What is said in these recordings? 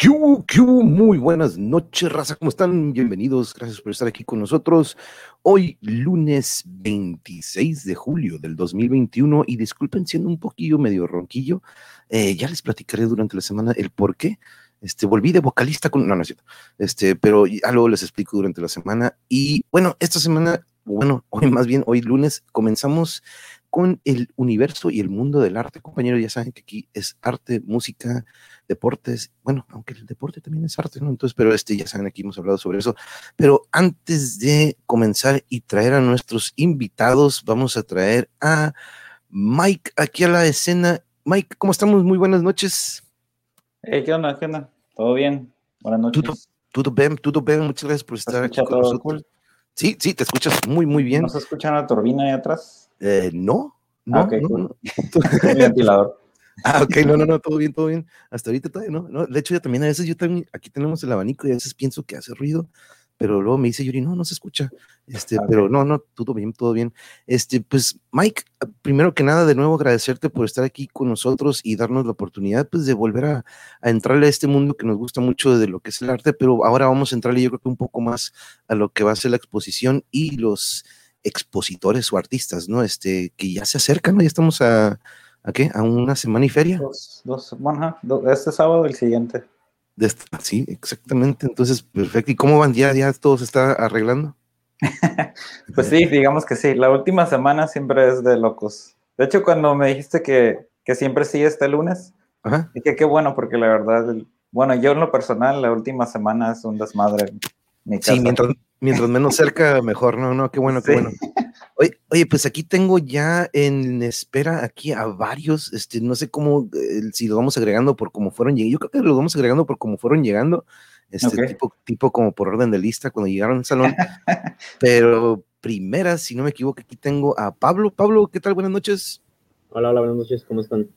¿Qué hubo? Muy buenas noches, raza. ¿Cómo están? Bienvenidos. Gracias por estar aquí con nosotros. Hoy, lunes 26 de julio del 2021. Y disculpen siendo un poquillo medio ronquillo. eh, ya les platicaré durante la semana el por qué. Este, volví de vocalista con. No, no es cierto. Este, pero ya luego les explico durante la semana. Y bueno, esta semana, bueno, hoy más bien, hoy lunes, comenzamos con el universo y el mundo del arte. Compañeros, ya saben que aquí es arte, música, deportes, bueno, aunque el deporte también es arte, ¿no? Entonces, pero este, ya saben, aquí hemos hablado sobre eso. Pero antes de comenzar y traer a nuestros invitados, vamos a traer a Mike aquí a la escena. Mike, ¿cómo estamos? Muy buenas noches. Hey, ¿qué onda? ¿Qué onda? ¿Todo bien? Buenas noches. Todo, todo bien, todo bien. Muchas gracias por estar aquí con nosotros. Sí, sí, te escuchas muy, muy bien. ¿No se escucha una turbina ahí atrás? Eh, no, no, Ah, ok, no, cool. no. Un ventilador. Ah, ok, no, no, no, todo bien, todo bien. Hasta ahorita todavía no, no. De hecho, yo también a veces, yo también, aquí tenemos el abanico y a veces pienso que hace ruido, pero luego me dice Yuri, no, no se escucha. Este, pero no, no, todo bien, todo bien. Este, pues, Mike, primero que nada, de nuevo agradecerte por estar aquí con nosotros y darnos la oportunidad, pues, de volver a, a entrarle a este mundo que nos gusta mucho de lo que es el arte, pero ahora vamos a entrarle, yo creo que un poco más a lo que va a ser la exposición y los expositores o artistas, ¿no? Este, que ya se acercan, ¿no? Ya estamos a, ¿a qué? A una semana y feria. Dos, dos, do- este sábado el siguiente. De esta- sí, exactamente. Entonces, perfecto. ¿Y cómo van? ¿Ya, ya todo se está arreglando? Pues sí, digamos que sí. La última semana siempre es de locos. De hecho, cuando me dijiste que, que siempre sí este lunes, Ajá. dije qué bueno, porque la verdad, el- bueno, yo en lo personal, la última semana es un desmadre. en Mi casa. Sí, mientras, mientras menos cerca, mejor. No, no, qué bueno, qué Sí. bueno. Oye, oye, pues aquí tengo ya en espera aquí a varios, este, no sé cómo, eh, si los vamos agregando por cómo fueron llegando. Yo creo que los vamos agregando por cómo fueron llegando, este, tipo, tipo como por orden de lista cuando llegaron al salón. Pero primera, si no me equivoco, aquí tengo a Pablo. Pablo, ¿qué tal? Buenas noches. Hola, hola, buenas noches, ¿cómo están?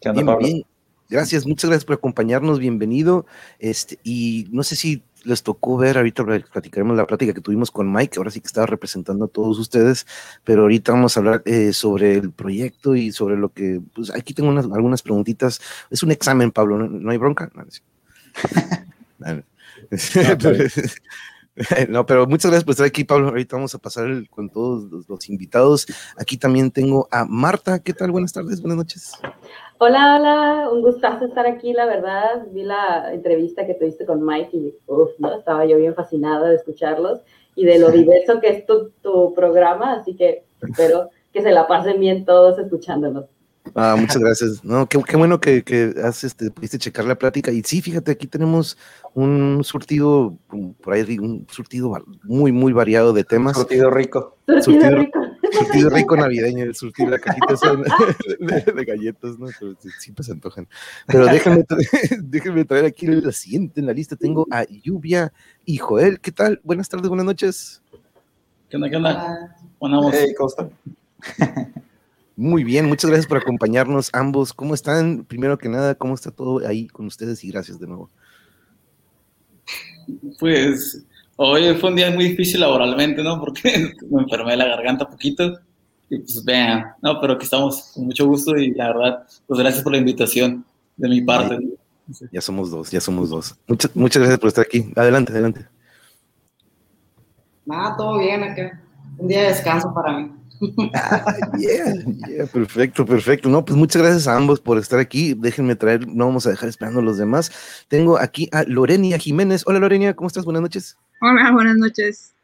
¿Qué onda, Bien, Pablo? bien. Gracias, muchas gracias por acompañarnos, bienvenido. Este, y no sé si les tocó ver, ahorita platicaremos la plática que tuvimos con Mike, ahora sí que estaba representando a todos ustedes, pero ahorita vamos a hablar eh, sobre el proyecto y sobre lo que, pues aquí tengo unas, algunas preguntitas. Es un examen, Pablo, ¿no, no hay bronca? No, pero muchas gracias por estar aquí, Pablo. Ahorita vamos a pasar el- con todos los, los invitados. Aquí también tengo a Marta. ¿Qué tal? Buenas tardes, buenas noches. Hola, hola, un gustazo estar aquí, la verdad. Vi la entrevista que tuviste con Mike y uf, ¿no? estaba yo bien fascinada de escucharlos y de lo diverso que es tu, tu programa, así que espero que se la pasen bien todos escuchándonos. Ah, muchas gracias. No, qué, qué bueno que, que has, este, pudiste checar la plática. Y sí, fíjate, aquí tenemos un surtido, por ahí, un surtido muy, muy variado de temas. Surtido rico. Surtido Surtido- rico. Surtido rico navideño, el surtido, la cajita de, de- galletas, ¿no? Pero siempre se antojan. Pero déjenme, tra- déjenme traer aquí la siguiente en la lista. Tengo a Lluvia y Joel. ¿Qué tal? Buenas tardes, buenas noches. ¿Qué onda? ¿Qué onda? Bueno, vamos. Hey, ¿cómo están? Muy bien, muchas gracias por acompañarnos ambos. ¿Cómo están? Primero que nada, ¿cómo está todo ahí con ustedes? Y gracias de nuevo. Pues hoy fue un día muy difícil laboralmente, ¿no? Porque me enfermé de la garganta poquito. Y pues vean, no, pero aquí estamos con mucho gusto y la verdad, pues gracias por la invitación de mi parte. Ya somos dos, ya somos dos. Muchas, muchas gracias por estar aquí. Adelante, adelante. Nada, todo bien acá. Un día de descanso para mí. Ah, yeah, yeah, perfecto, perfecto. No, pues muchas gracias a ambos por estar aquí. Déjenme traer, no vamos a dejar esperando a los demás. Tengo aquí a Lorenia Jiménez. Hola Lorenia, ¿cómo estás? Buenas noches. Hola, buenas noches.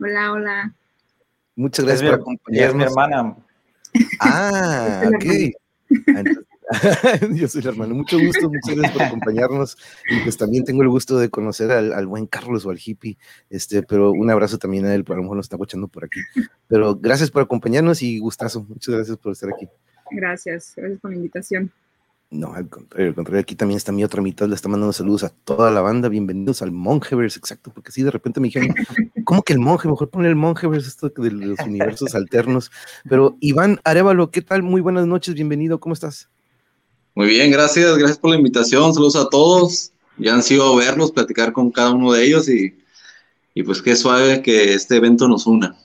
Hola, hola. Muchas Es gracias mi, por y es mi acompañarnos. hermana. Ah, ok. Ah, entonces- Yo soy el hermano. Mucho gusto, muchas gracias por acompañarnos. Y pues también tengo el gusto de conocer al, al buen Carlos o al hippie. Este, pero un abrazo también a él, a lo mejor nos está escuchando por aquí. Pero gracias por acompañarnos y gustazo. Muchas gracias por estar aquí. Gracias, gracias por la invitación. No, al contrario, al contrario, aquí también está mi otra mitad, le está mandando saludos a toda la banda, bienvenidos al Mongeverse, exacto, porque sí, de repente me dijeron, ¿cómo que el monje? Mejor ponle el Mongeverse, esto de los universos alternos. Pero Iván Arevalo, ¿qué tal? Muy buenas noches, bienvenido, ¿cómo estás? Muy bien, gracias, gracias por la invitación, saludos a todos. Ya han sido verlos, platicar con cada uno de ellos y, y pues qué suave que este evento nos una.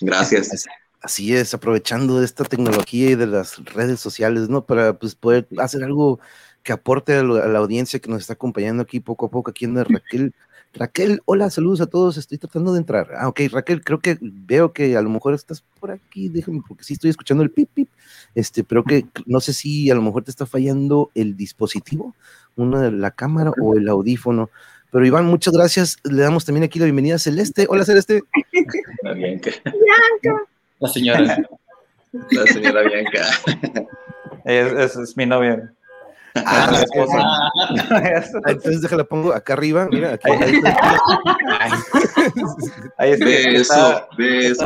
Gracias. Así es, aprovechando esta tecnología y de las redes sociales, ¿no? Para pues, poder hacer algo que aporte a la audiencia que nos está acompañando aquí poco a poco, aquí en Raquel. Raquel, hola, saludos a todos, estoy tratando de entrar. Ah, ok, Raquel, creo que veo que a lo mejor estás por aquí, déjame, porque sí estoy escuchando el pip, pip, este, pero que no sé si a lo mejor te está fallando el dispositivo, una de la cámara o el audífono. Pero Iván, muchas gracias. Le damos también aquí la bienvenida a Celeste. Hola, Celeste. La Bianca, La señora. la señora Bianca. Ella es, es- es mi novia. Ah, la esposa. Ah, entonces déjala pongo acá arriba. Mira, aquí. ahí está. Ahí está. Beso, está- beso.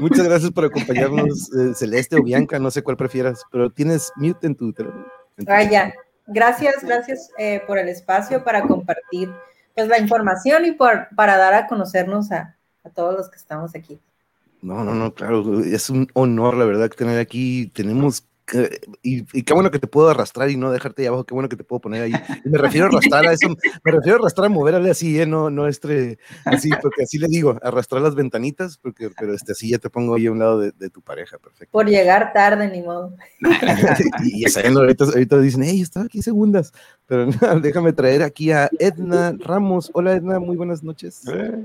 Muchas gracias por acompañarnos, eh, Celeste o Bianca, no sé cuál prefieras, pero tienes mute en tu teléfono. tu- Vaya, gracias, gracias eh, por el espacio para compartir pues la información y por, para dar a conocernos a, a todos los que estamos aquí. No, no, no, claro, es un honor, la verdad, que tener aquí. Tenemos. que- y, y qué bueno que te puedo arrastrar y no dejarte ahí abajo, qué bueno que te puedo poner ahí. Y me refiero a arrastrar a eso, me refiero a arrastrar a moverle así, ¿eh? no, no este, así, porque así le digo, arrastrar las ventanitas, porque, pero este, así ya te pongo ahí a un lado de, de tu pareja, perfecto. Por llegar tarde, ni modo. y ya sabiendo, ahorita, ahorita dicen, hey, estaba aquí segundas, pero no, déjame traer aquí a Edna Ramos. Hola Edna, muy buenas noches.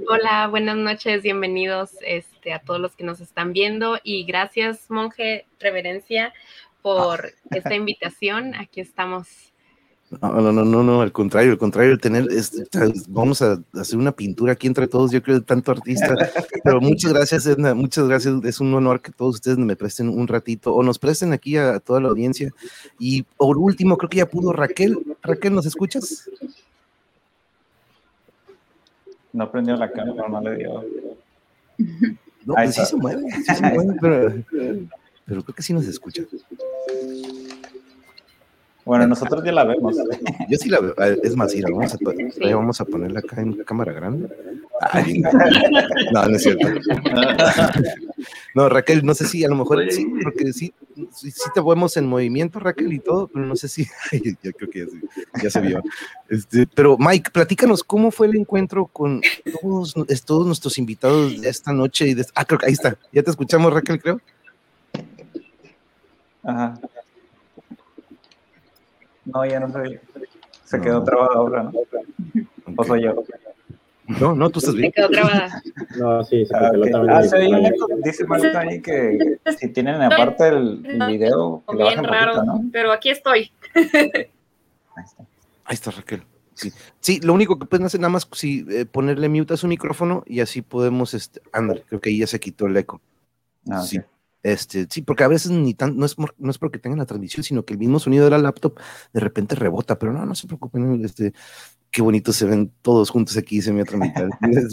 Hola, buenas noches, bienvenidos este, a todos los que nos están viendo y gracias, monje Reverencia, por esta invitación. Aquí estamos. No, no, no, no, no, al contrario, al contrario, el tener, este, vamos a hacer una pintura aquí entre todos, yo creo, de tanto artista, pero muchas gracias, Edna, muchas gracias, es un honor que todos ustedes me presten un ratito, o nos presten aquí a, toda la audiencia, y por último, creo que ya pudo Raquel, Raquel, ¿nos escuchas? No prendió la cámara, no le dio. No, pues sí se mueve, sí se mueve, pero, pero creo que sí nos escucha. Bueno, nosotros ya la vemos. Yo sí la veo. Ah, Es más, mira, vamos a, vamos a ponerla acá en cámara grande. Ay, no, no es cierto. No, Raquel, no sé si a lo mejor sí, porque sí, sí, sí te vemos en movimiento, Raquel, y todo, pero no sé si. Ay, yo creo que ya se, ya se vio. Este, pero, Mike, platícanos cómo fue el encuentro con todos, todos nuestros invitados de esta noche. Y de, ah, creo que ahí está. Ya te escuchamos, Raquel, creo. Ajá. No, ya no soy. Se No. quedó trabado ahora, ¿no? O soy yo. No, no, tú estás Me bien. quedó grabada. No, sí, se Ah, congeló ok. también. Ah, eco. Dice Marta ahí que si tienen aparte el, el video, que Bien bajen raro, poquito, ¿no? pero aquí estoy. Ahí está. Ahí está Raquel. Sí. sí, lo único que pueden hacer nada más si ponerle mute a su micrófono y así podemos, este, ándale, creo que ahí ya se quitó el eco. Ah, Sí. Este, sí, porque a veces ni tan, no es, no es porque tengan la transmisión, sino que el mismo sonido de la laptop de repente rebota, pero no, no se preocupen, este, qué bonito se ven todos juntos aquí, dice mi otra mitad.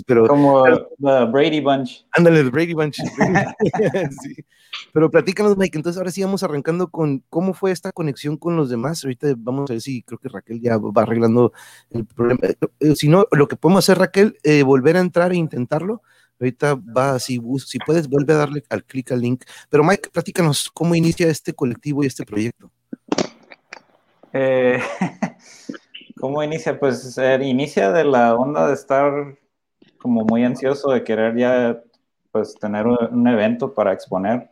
pero Como the Brady Bunch. ándale, el Brady Bunch. Sí. Pero platícanos, Mike, entonces ahora sí vamos arrancando con cómo fue esta conexión con los demás. Ahorita vamos a ver si creo que Raquel ya va arreglando el problema. Eh, si no, lo que podemos hacer, Raquel, eh, volver a entrar e intentarlo. Ahorita va, bus- si puedes, vuelve a darle al clic al link. Pero Mike, platícanos cómo inicia este colectivo y este proyecto. Eh, ¿Cómo inicia? Pues eh, inicia de la onda de estar como muy ansioso de querer ya pues tener un, evento para exponer.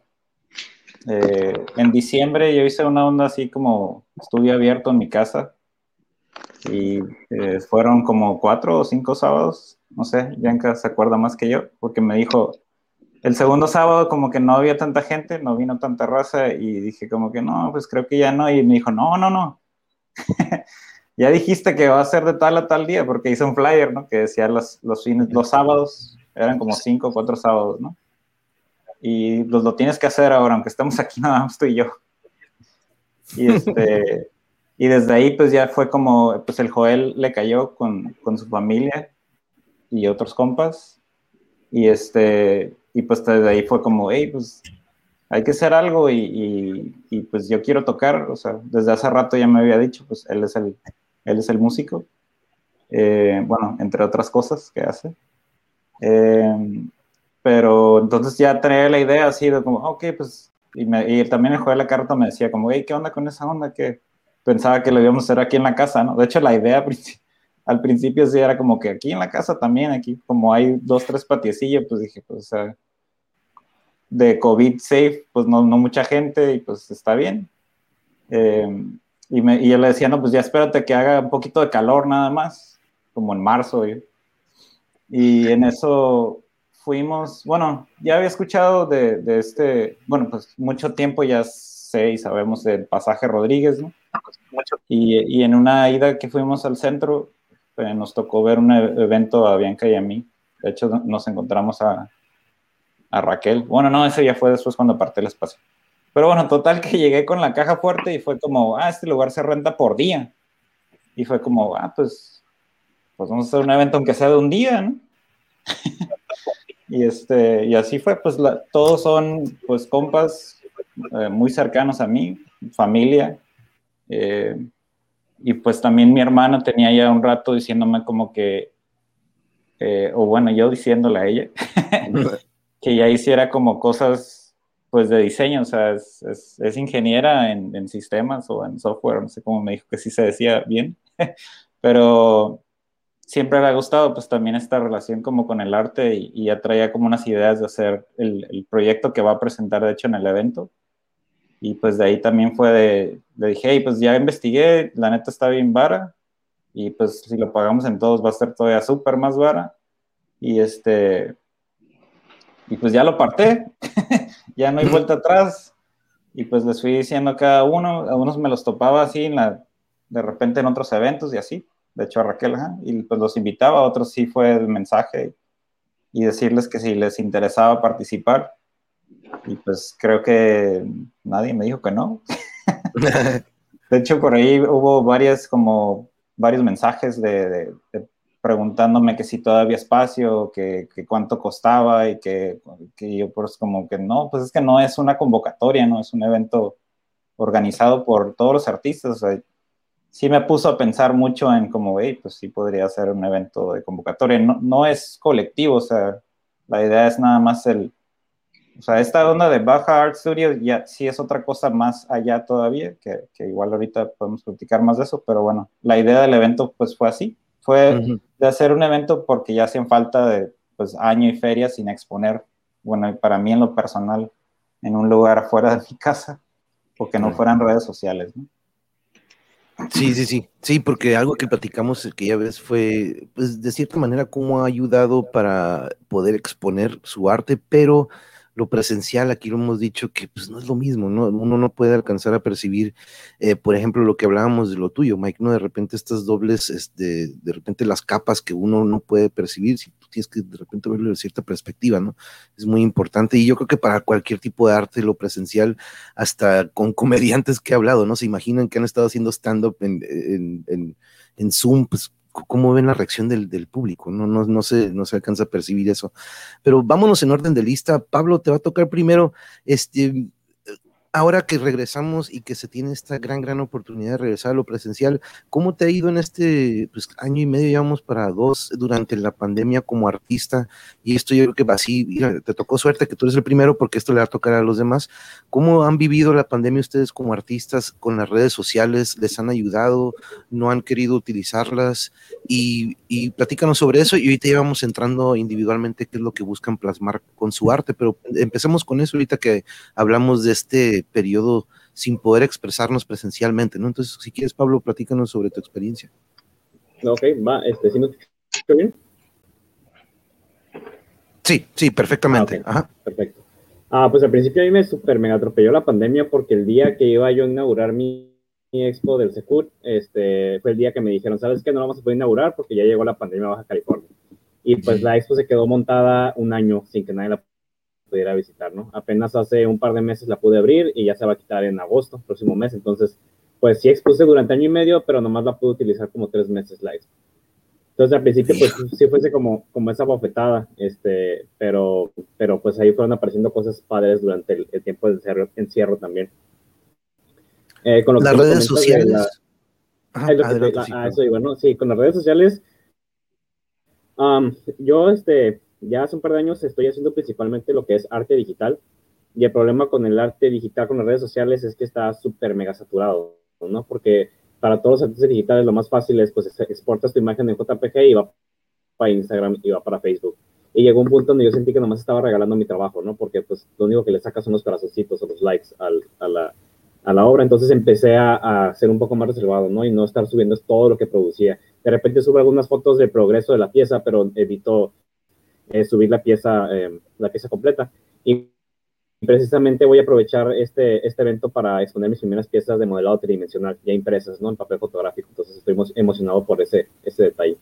Eh, en diciembre yo hice una onda así como estudio abierto en mi casa y eh, fueron como cuatro o cinco sábados, no sé, Bianca se acuerda más que yo, porque me dijo, el segundo sábado como que no había tanta gente, no vino tanta raza y dije como que no, pues creo que ya no, y me dijo, no, no, no, ya dijiste que va a ser de tal a tal día, porque hice un flyer, ¿no? Que decía los, los fines, los sábados, eran como cinco o cuatro sábados, ¿no? Y pues lo tienes que hacer ahora, aunque estemos aquí nada más tú y yo. Y este, y desde ahí pues ya fue como, pues el Joel le cayó con, con su familia y otros compas, y este, y pues desde ahí fue como, hey, pues hay que hacer algo y, y, y, pues yo quiero tocar, o sea, desde hace rato ya me había dicho, pues él es el, él es el músico, eh, bueno, entre otras cosas que hace. Eh, pero entonces ya tenía la idea así de como, ok, pues, y, me, y también el juego de la carta me decía como, hey, ¿qué onda con esa onda? Que pensaba que lo íbamos a hacer aquí en la casa, ¿no? De hecho, la idea al principio sí era como que aquí en la casa también, aquí como hay dos, tres patiecillos, pues dije, pues, o sea, de COVID safe, pues no, no mucha gente y pues está bien. Eh, y, me, y yo le decía, no, pues ya espérate que haga un poquito de calor nada más, como en marzo. Y en eso fuimos, bueno, ya había escuchado de, de, este, bueno, pues mucho tiempo ya sé y sabemos del pasaje Rodríguez, ¿no? Y, en una ida que fuimos al centro, eh, nos tocó ver un e-, evento a Bianca y a mí. De hecho, nos encontramos a, a Raquel. Bueno, no, ese ya fue después cuando aparté el espacio. Pero bueno, total que llegué con la caja fuerte y fue como, ah, este lugar se renta por día. Y fue como, ah, pues, pues vamos a hacer un evento aunque sea de un día, ¿no? y, este, y así fue, pues todos son, pues, compas eh, muy cercanos a mí, familia. Eh, y pues también mi hermana tenía ya un rato diciéndome como que, eh, o bueno, yo diciéndole a ella, que ya hiciera como cosas pues de diseño, o sea, es, es, ingeniera en, en, sistemas o en software, no sé cómo me dijo que sí se decía bien, pero siempre le ha gustado pues también esta relación como con el arte y, y ya traía como unas ideas de hacer el, el, proyecto que va a presentar de hecho en el evento. Y pues de ahí también fue de, le dije, hey, pues ya investigué, la neta está bien vara y pues si lo pagamos en todos va a ser todavía súper más vara. Y este, y pues ya lo parté, ya no hay vuelta atrás. Y pues les fui diciendo a cada uno, a unos me los topaba así en la, de repente en otros eventos y así. De hecho a Raquel, y pues los invitaba, a otros sí fue el mensaje y decirles que si les interesaba participar. Y pues creo que nadie me dijo que no. de hecho, por ahí hubo varias como varios mensajes de, de, de preguntándome que si todavía espacio, que, que cuánto costaba y que, que, yo pues como que no, pues es que no es una convocatoria, no es un evento organizado por todos los artistas. O sea, sí me puso a pensar mucho en como, hey, pues sí podría ser un evento de convocatoria. No, no es colectivo, o sea, la idea es nada más el, o sea, esta onda de Baja Art Studio ya sí es otra cosa más allá todavía, que, que igual ahorita podemos platicar más de eso, pero bueno, la idea del evento pues fue así, fue de hacer un evento porque ya hacían falta de pues año y feria sin exponer, bueno, para mí en lo personal, en un lugar fuera de mi casa, porque no fueran redes sociales, ¿no? Sí, sí, sí, sí, porque algo que platicamos que ya ves fue, pues, de cierta manera, cómo ha ayudado para poder exponer su arte, pero lo presencial, aquí lo hemos dicho que pues no es lo mismo, ¿no? Uno no puede alcanzar a percibir, eh, por ejemplo, lo que hablábamos de lo tuyo, Mike, ¿no? De repente estas dobles, este, de repente las capas que uno no puede percibir, si tú tienes que de repente verlo de cierta perspectiva, ¿no? Es muy importante y yo creo que para cualquier tipo de arte, lo presencial, hasta con comediantes que he hablado, ¿no? Se imaginan que han estado haciendo stand-up en, en, en, en Zoom, pues cómo ven la reacción del, público, ¿no? No, no, se, no se alcanza a percibir eso. Pero vámonos en orden de lista. Pablo, te va a tocar primero, este, ahora que regresamos y que se tiene esta gran, gran oportunidad de regresar a lo presencial, ¿cómo te ha ido en este pues, año y medio, llevamos para dos, durante la pandemia como artista? Y esto yo creo que va así, te tocó suerte que tú eres el primero porque esto le va a tocar a los demás. ¿Cómo han vivido la pandemia ustedes como artistas con las redes sociales? ¿Les han ayudado? ¿No han querido utilizarlas? Y, y platícanos sobre eso y ahorita ya vamos entrando individualmente qué es lo que buscan plasmar con su arte, pero empecemos con eso ahorita que hablamos de este periodo sin poder expresarnos presencialmente, ¿no? Entonces, si quieres, Pablo, platícanos sobre tu experiencia. Ok, va, este, ¿sí me bien? Sí, sí, perfectamente. Ah, okay. Ajá. Perfecto. Ah, pues al principio a mí me super mega atropelló la pandemia porque el día que iba yo a inaugurar mi, mi expo del Secur, este, fue el día que me dijeron, ¿sabes qué? No vamos a poder inaugurar porque ya llegó la pandemia a Baja California. Y pues la expo se quedó montada un año sin que nadie la pudiera visitar, ¿no? Apenas hace un par de meses la pude abrir y ya se va a quitar en agosto, próximo mes, entonces, pues sí expuse durante año y medio, pero nomás la pude utilizar como tres meses la expo. Entonces al principio pues sí fuese como, como esa bofetada, este, pero, pero pues ahí fueron apareciendo cosas padres durante el, el tiempo de encierro, encierro también. Eh, con las redes sociales. La, Ajá, es que te, la, a eso iba, ¿no? Sí, con las redes sociales, um, yo este, ya hace un par de años estoy haciendo principalmente lo que es arte digital. Y el problema con el arte digital, con las redes sociales, es que está súper mega saturado, ¿no? Porque para todos los artistas digitales lo más fácil es, pues, exportas tu imagen en JPG y va para Instagram y va para Facebook. y llegó un punto donde yo sentí que nomás estaba regalando mi trabajo, ¿no? Porque pues lo único que le sacas son los corazoncitos o los likes al, a, la, a, la, obra, entonces empecé a, a, ser un poco más reservado, ¿no? Y no estar subiendo todo lo que producía. De repente subo algunas fotos de progreso de la pieza, pero evito eh, subir la pieza, eh, la pieza completa. Y precisamente voy a aprovechar este, este evento para exponer mis primeras piezas de modelado tridimensional, ya impresas, ¿no? En papel fotográfico. Entonces estoy emocionado por ese, ese detalle.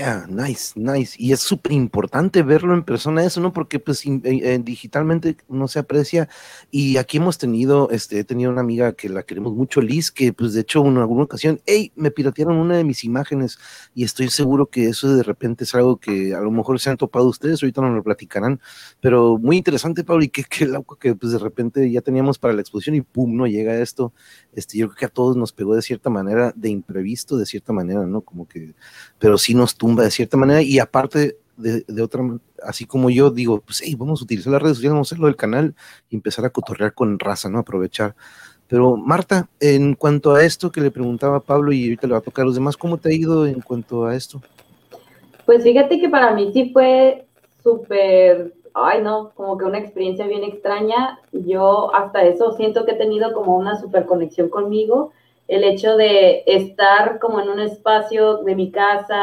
Yeah, nice, nice. Y es súper importante verlo en persona eso, ¿no? Porque pues in, eh, digitalmente no se aprecia. Y aquí hemos tenido, este, he tenido una amiga que la queremos mucho, Liz, que pues de hecho en alguna ocasión, hey, me piratearon una de mis imágenes y estoy seguro que eso de repente es algo que a lo mejor se han topado ustedes, ahorita nos lo platicarán, pero muy interesante, Pablo, y qué, qué loco que pues de repente ya teníamos para la exposición y pum, no llega esto. Este, yo creo que a todos nos pegó de cierta manera, de imprevisto, de cierta manera, ¿no? Como que, pero sí nos de cierta manera y aparte de, de otra, así como yo digo, pues hey, vamos a utilizar las redes sociales, vamos a hacerlo del canal y empezar a cotorrear con raza, ¿no? Aprovechar. Pero Marta, en cuanto a esto que le preguntaba a Pablo y ahorita le va a tocar a los demás, ¿cómo te ha ido en cuanto a esto? Pues fíjate que para mí sí fue súper, ay no, como que una experiencia bien extraña. Yo hasta eso siento que he tenido como una súper conexión conmigo. El hecho de estar como en un espacio de mi casa,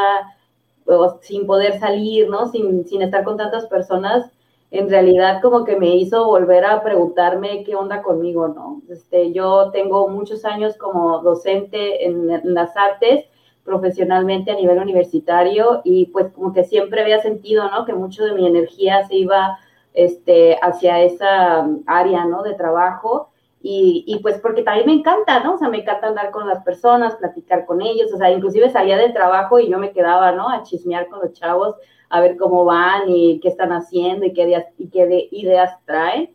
sin poder salir, ¿no? Sin, sin estar con tantas personas, en realidad como que me hizo volver a preguntarme qué onda conmigo, ¿no? Este, yo tengo muchos años como docente en, en, las artes, profesionalmente a nivel universitario, y pues como que siempre había sentido, ¿no? Que mucho de mi energía se iba este, hacia esa área, ¿no? De trabajo. Y, y, pues porque también me encanta, ¿no? O sea, me encanta andar con las personas, platicar con ellos, o sea, inclusive salía del trabajo y yo me quedaba, ¿no? A chismear con los chavos, a ver cómo van y qué están haciendo y qué ideas, y qué ideas traen.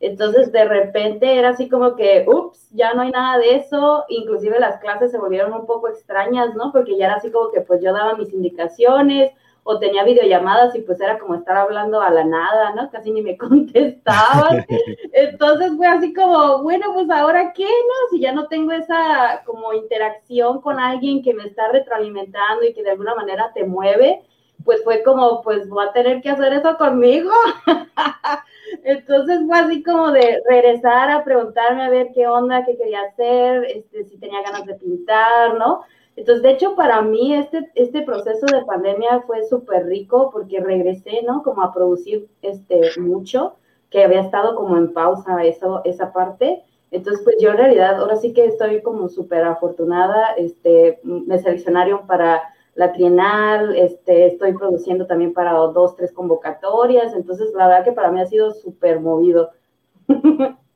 Entonces, de repente era así como que, ups, ya no hay nada de eso, inclusive las clases se volvieron un poco extrañas, ¿no? Porque ya era así como que pues yo daba mis indicaciones, o tenía videollamadas y pues era como estar hablando a la nada, ¿no? Casi ni me contestaban. Entonces fue así como, bueno, pues ahora qué, ¿no? Si ya no tengo esa como interacción con alguien que me está retroalimentando y que de alguna manera te mueve, pues fue como, pues voy a tener que hacer eso conmigo. Entonces fue así como de regresar a preguntarme a ver qué onda, qué quería hacer, este, si tenía ganas de pintar, ¿no? Entonces, de hecho, para mí este, este proceso de pandemia fue súper rico porque regresé, ¿no? Como a producir este, mucho, que había estado como en pausa eso, esa parte. Entonces, pues yo en realidad ahora sí que estoy como súper afortunada. Este, me seleccionaron para la trienal, este, estoy produciendo también para dos, tres convocatorias. Entonces, la verdad que para mí ha sido súper movido.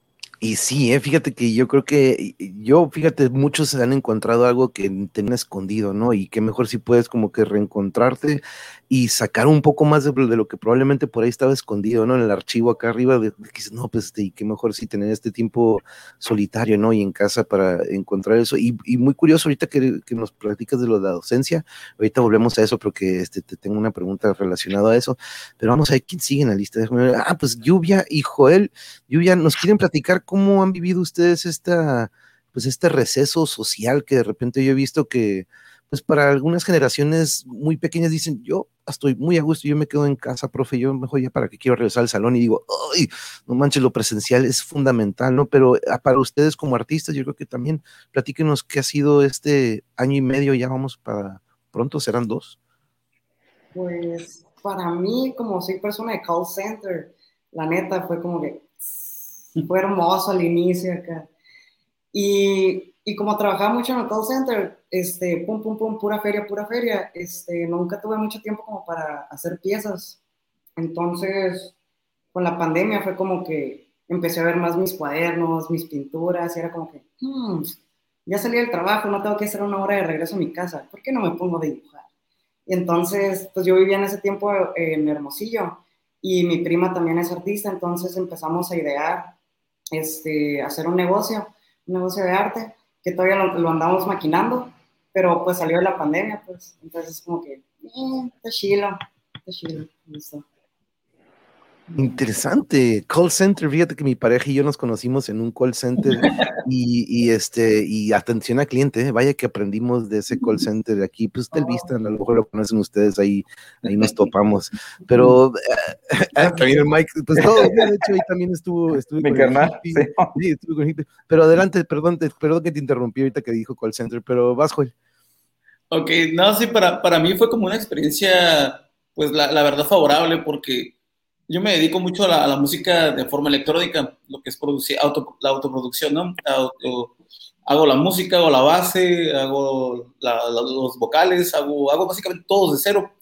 Y sí, eh, fíjate que yo creo que yo, fíjate, muchos se han encontrado algo que tenían escondido, ¿no? Y qué mejor si puedes como que reencontrarte y sacar un poco más de, de, lo que probablemente por ahí estaba escondido, ¿no? En el archivo acá arriba, de, que no, pues este, y qué mejor si tener este tiempo solitario, ¿no? Y en casa para encontrar eso. Y, y muy curioso ahorita que, que, nos platicas de lo de la docencia, ahorita volvemos a eso porque este, te tengo una pregunta relacionada a eso, pero vamos a ver quién sigue en la lista. Ah, pues Lluvia y Joel. Lluvia, ¿nos quieren platicar cómo han vivido ustedes esta, pues este receso social que de repente yo he visto que, pues para algunas generaciones muy pequeñas dicen, yo estoy muy a gusto, yo me quedo en casa, profe, yo mejor ya para que quiero regresar al salón y digo, ay, no manches, lo presencial es fundamental, ¿no? Pero ah, para ustedes como artistas, yo creo que también platíquenos qué ha sido este año y medio, ya vamos para, pronto serán dos. Pues para mí, como soy persona de call center, la neta fue como que fue hermoso al inicio acá. Y, y, como trabajaba mucho en el call center, este, pum, pum, pum, pura feria, pura feria, este, nunca tuve mucho tiempo como para hacer piezas. Entonces, con la pandemia fue como que empecé a ver más mis cuadernos, mis pinturas, y era como que, hmm, ya salí del trabajo, no tengo que hacer una hora de regreso a mi casa, ¿por qué no me pongo a dibujar? Y entonces, pues yo vivía en ese tiempo en Hermosillo, y mi prima también es artista, entonces empezamos a idear este, hacer un negocio, un negocio de arte, que todavía lo, lo andamos maquinando, pero pues salió de la pandemia, pues, entonentonces como que, eh, está chilo, está chilo, listo. Interesante. Call center, fíjate que mi pareja y yo nos conocimos en un call center y, y este, y atención al cliente, ¿eh? vaya que aprendimos de ese call center de aquí, pues del vista, a lo mejor lo conocen ustedes, ahí, ahí nos topamos. Pero eh, también el Mike, pues todo, de hecho ahí también estuvo, estuve Mi con carnal, el hippie. Sí, estuve con. Pero adelante, perdón, te- perdón que te interrumpí ahorita que dijo call center, pero vas, Joel. Ok, no, sí, para, para mí fue como una experiencia, pues la, la verdad favorable, porque yo me dedico mucho a la, a la música de forma electrónica, lo que es producir, auto, la autoproducción, ¿no? Auto- hago la música, hago la base, hago la- la- los vocales, hago, hago básicamente todo de cero.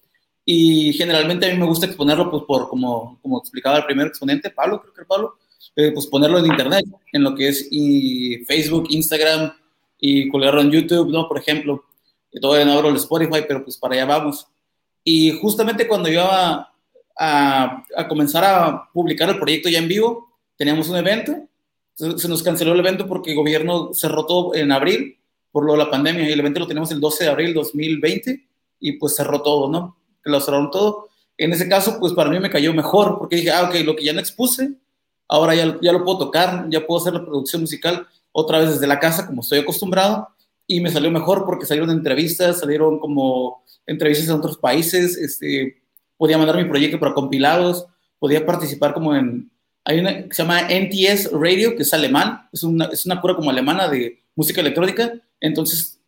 Y generalmente a mí me gusta exponerlo, pues por, como, como explicaba el primer exponente, Pablo, creo que era Pablo, eh, pues ponerlo en internet, en lo que es y Facebook, Instagram y colgarlo en YouTube, ¿no? Por ejemplo. Todavía no abro el Spotify, pero pues para allá vamos. Y justamente cuando yo a, a comenzar a publicar el proyecto ya en vivo, teníamos un evento, se, nos canceló el evento porque el gobierno cerró todo en abril por lo de la pandemia y el evento lo tenemos el 12 de abril 2020 y pues cerró todo, ¿no? Lo cerraron todo. En ese caso, pues para mí me cayó mejor porque dije, ah, ok, lo que ya no expuse, ahora ya, ya lo puedo tocar, ya puedo hacer la producción musical otra vez desde la casa como estoy acostumbrado y me salió mejor porque salieron entrevistas, salieron como entrevistas en otros países, este, podía mandar mi proyecto para compilados, podía participar como en, hay una que se llama NTS Radio, que es alemán, es una, es una cura como alemana de música electrónica, entonces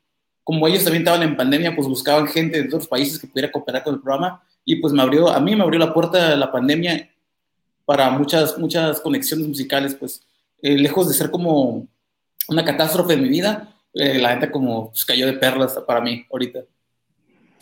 como ellos también estaban en pandemia, pues buscaban gente de otros países que pudiera cooperar con el programa y pues me abrió, a mí me abrió la puerta la pandemia para muchas, muchas conexiones musicales, pues eh, lejos de ser como una catástrofe en mi vida, eh, la gente como pues, cayó de perlas para mí ahorita.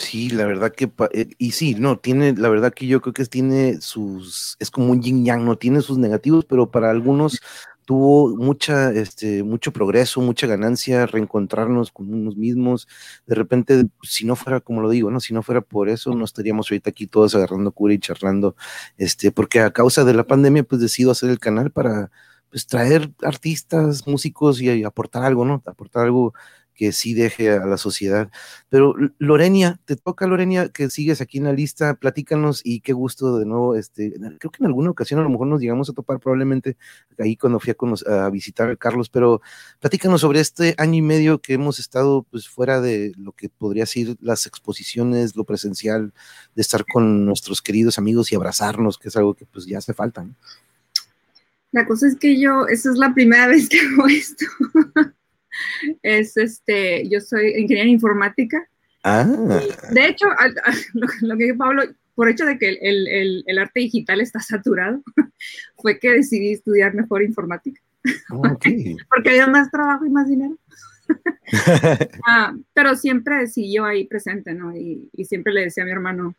Sí, la verdad que, eh, y sí, no, tiene, la verdad que yo creo que tiene sus, es como un yin yang, no tiene sus negativos, pero para algunos tuvo mucha, este, mucho progreso, mucha ganancia, reencontrarnos con unos mismos. De repente, si no fuera, como lo digo, no, si no fuera por eso, no estaríamos ahorita aquí todos agarrando cura y charlando, este, porque a causa de la pandemia, pues decido hacer el canal para, pues, traer artistas, músicos y aportar algo, ¿no? Aportar algo que sí deje a la sociedad. Pero Lorenia, te toca Lorenia, que sigues aquí en la lista, platícanos y qué gusto de nuevo, este, creo que en alguna ocasión a lo mejor nos llegamos a topar probablemente ahí cuando fui a visitar a Carlos, pero platícanos sobre este año y medio que hemos estado pues fuera de lo que podría ser las exposiciones, lo presencial, de estar con nuestros queridos amigos y abrazarnos, que es algo que pues ya hace falta. ¿no? La cosa es que yo, esa es la primera vez que hago esto. es este, yo soy ingeniera informática. Ah, De hecho, lo, que dijo Pablo, por hecho de que el, el- arte digital está saturado, fue que decidí estudiar mejor informática, ok. porque había más trabajo y más dinero. Ah, pero siempre yo ahí presente, ¿no? Y, y siempre le decía a mi hermano,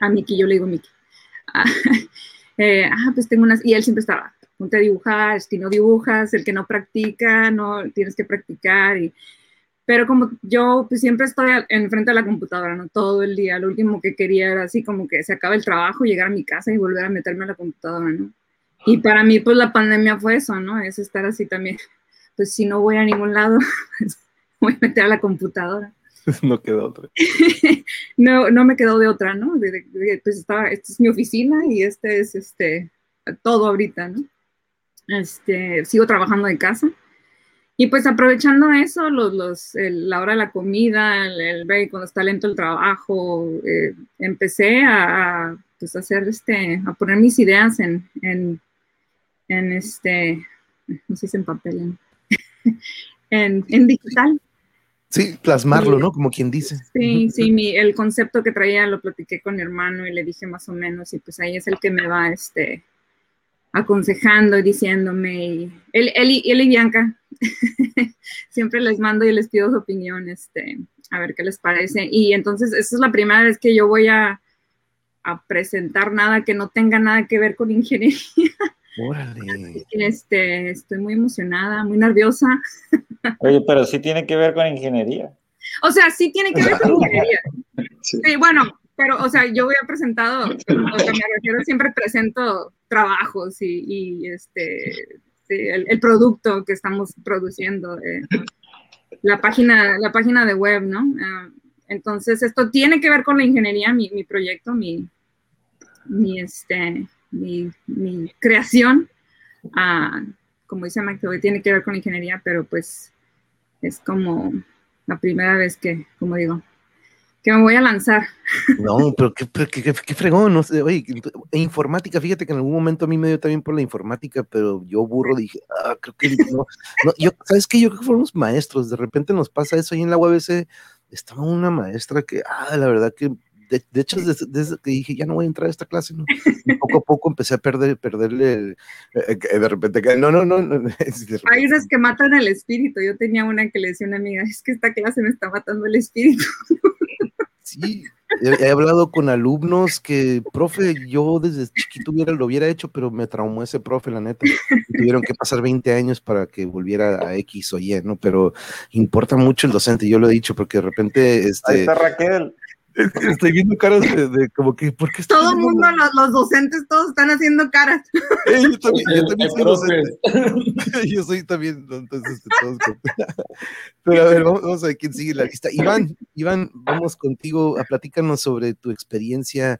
a Miki, yo le digo Miki, ah, eh, ah, pues tengo unas, y él siempre estaba, ponte a dibujar, si no dibujas, el que no practica, no tienes que practicar, y, pero como yo pues siempre estoy enfrente de la computadora, ¿no? Todo el día, lo último que quería era así como que se acaba el trabajo, llegar a mi casa y volver a meterme a la computadora, ¿no? Y para mí pues la pandemia fue eso, ¿no? Es estar así también, pues si no voy a ningún lado, pues, voy a meter a la computadora no quedó otra. no, no me quedó de otra, ¿no? De- de- de- pues estaba, esta es mi oficina y este es este, todo ahorita, ¿no? Este, sigo trabajando de casa. Y pues aprovechando eso, los, los, el- la hora de la comida, el, el break, cuando está lento el trabajo, eh, empecé a, a, pues, hacer este, a poner mis ideas en, en, en este, no sé si en papel, en, en, en digital. Sí, plasmarlo, ¿no? Como quien dice. Sí, sí, mi, el concepto que traía lo platiqué con mi hermano y le dije más o menos, y pues ahí es el que me va este, aconsejando y diciéndome. Y él, él, y- él y Bianca, siempre les mando y les pido su opinión, este, a ver qué les parece. Y entonces, esta es la primera vez que yo voy a, a presentar nada que no tenga nada que ver con ingeniería. Órale. Este, estoy muy emocionada, muy nerviosa. Oye, pero sí tiene que ver con ingeniería. O sea, sí tiene que ver con ingeniería. Sí. Sí, bueno, pero, o sea, yo voy a presentado, o sea, me refiero, siempre presento trabajos y, y, este, el, el producto que estamos produciendo, eh, la, página, la página de web, ¿no? Ah, entonces, esto tiene que ver con la ingeniería, mi, mi proyecto, mi, mi, este, mi, mi creación. Ah, como dice Mike, tiene que ver con ingeniería, pero pues es como la primera vez que, como digo, que me voy a lanzar. No, pero qué, qué, qué, fregón, no sé, oye, informática, fíjate que en algún momento a mí me dio también por la informática, pero yo burro dije, ah, creo que no, no yo, ¿sabes qué? Yo creo que fuimos maestros, de repente nos pasa eso ahí en la UABC, estaba una maestra que, ah, la verdad que de, hecho, desde, que dije, ya no voy a entrar a esta clase, ¿no? Y poco a poco empecé a perder, perderle, eh, eh, de repente, no, no, no. no Hay unas que matan el espíritu. Yo tenía una que le decía a una amiga, es que esta clase me está matando el espíritu. Sí, he, hablado con alumnos que, profe, yo desde chiquito hubiera, lo hubiera hecho, pero me traumó ese profe, la neta. tuvieron que pasar 20 años para que volviera a X o Y, ¿no? Pero importa mucho el docente, yo lo he dicho, porque de repente... Este, Ahí está Raquel. Estoy viendo caras de, como que, ¿por qué Todo el mundo, los, docentes, todos están haciendo caras. yo también, yo también soy docente. yo soy también, entonces, este, todos. Pero a ver, vamos, a ver quién sigue la lista. Iván, Iván, vamos contigo a platícanos sobre tu experiencia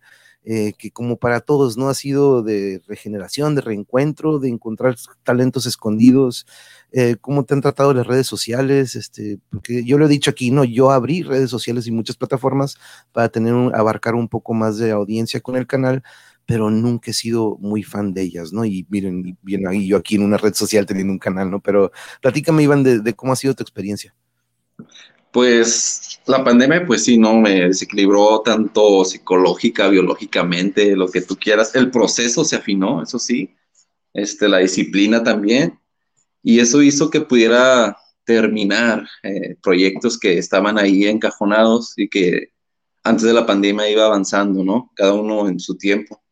eh, que como para todos, ¿no? Ha sido de regeneración, de reencuentro, de encontrar talentos escondidos, eh, cómo te han tratado las redes sociales, este, porque yo lo he dicho aquí, ¿no? Yo abrí redes sociales y muchas plataformas para tener un, abarcar un poco más de audiencia con el canal, pero nunca he sido muy fan de ellas, ¿no? Y miren, bien ahí yo aquí en una red social teniendo un canal, ¿no? Pero platícame, Iván, de cómo ha sido tu experiencia. Pues la pandemia, pues sí, no, me desequilibró tanto psicológica, biológicamente, lo que tú quieras. El proceso se afinó, eso sí, este, la disciplina también, y eso hizo que pudiera terminar eh, proyectos que estaban ahí encajonados y que antes de la pandemia iba avanzando, ¿no? Cada uno en su tiempo.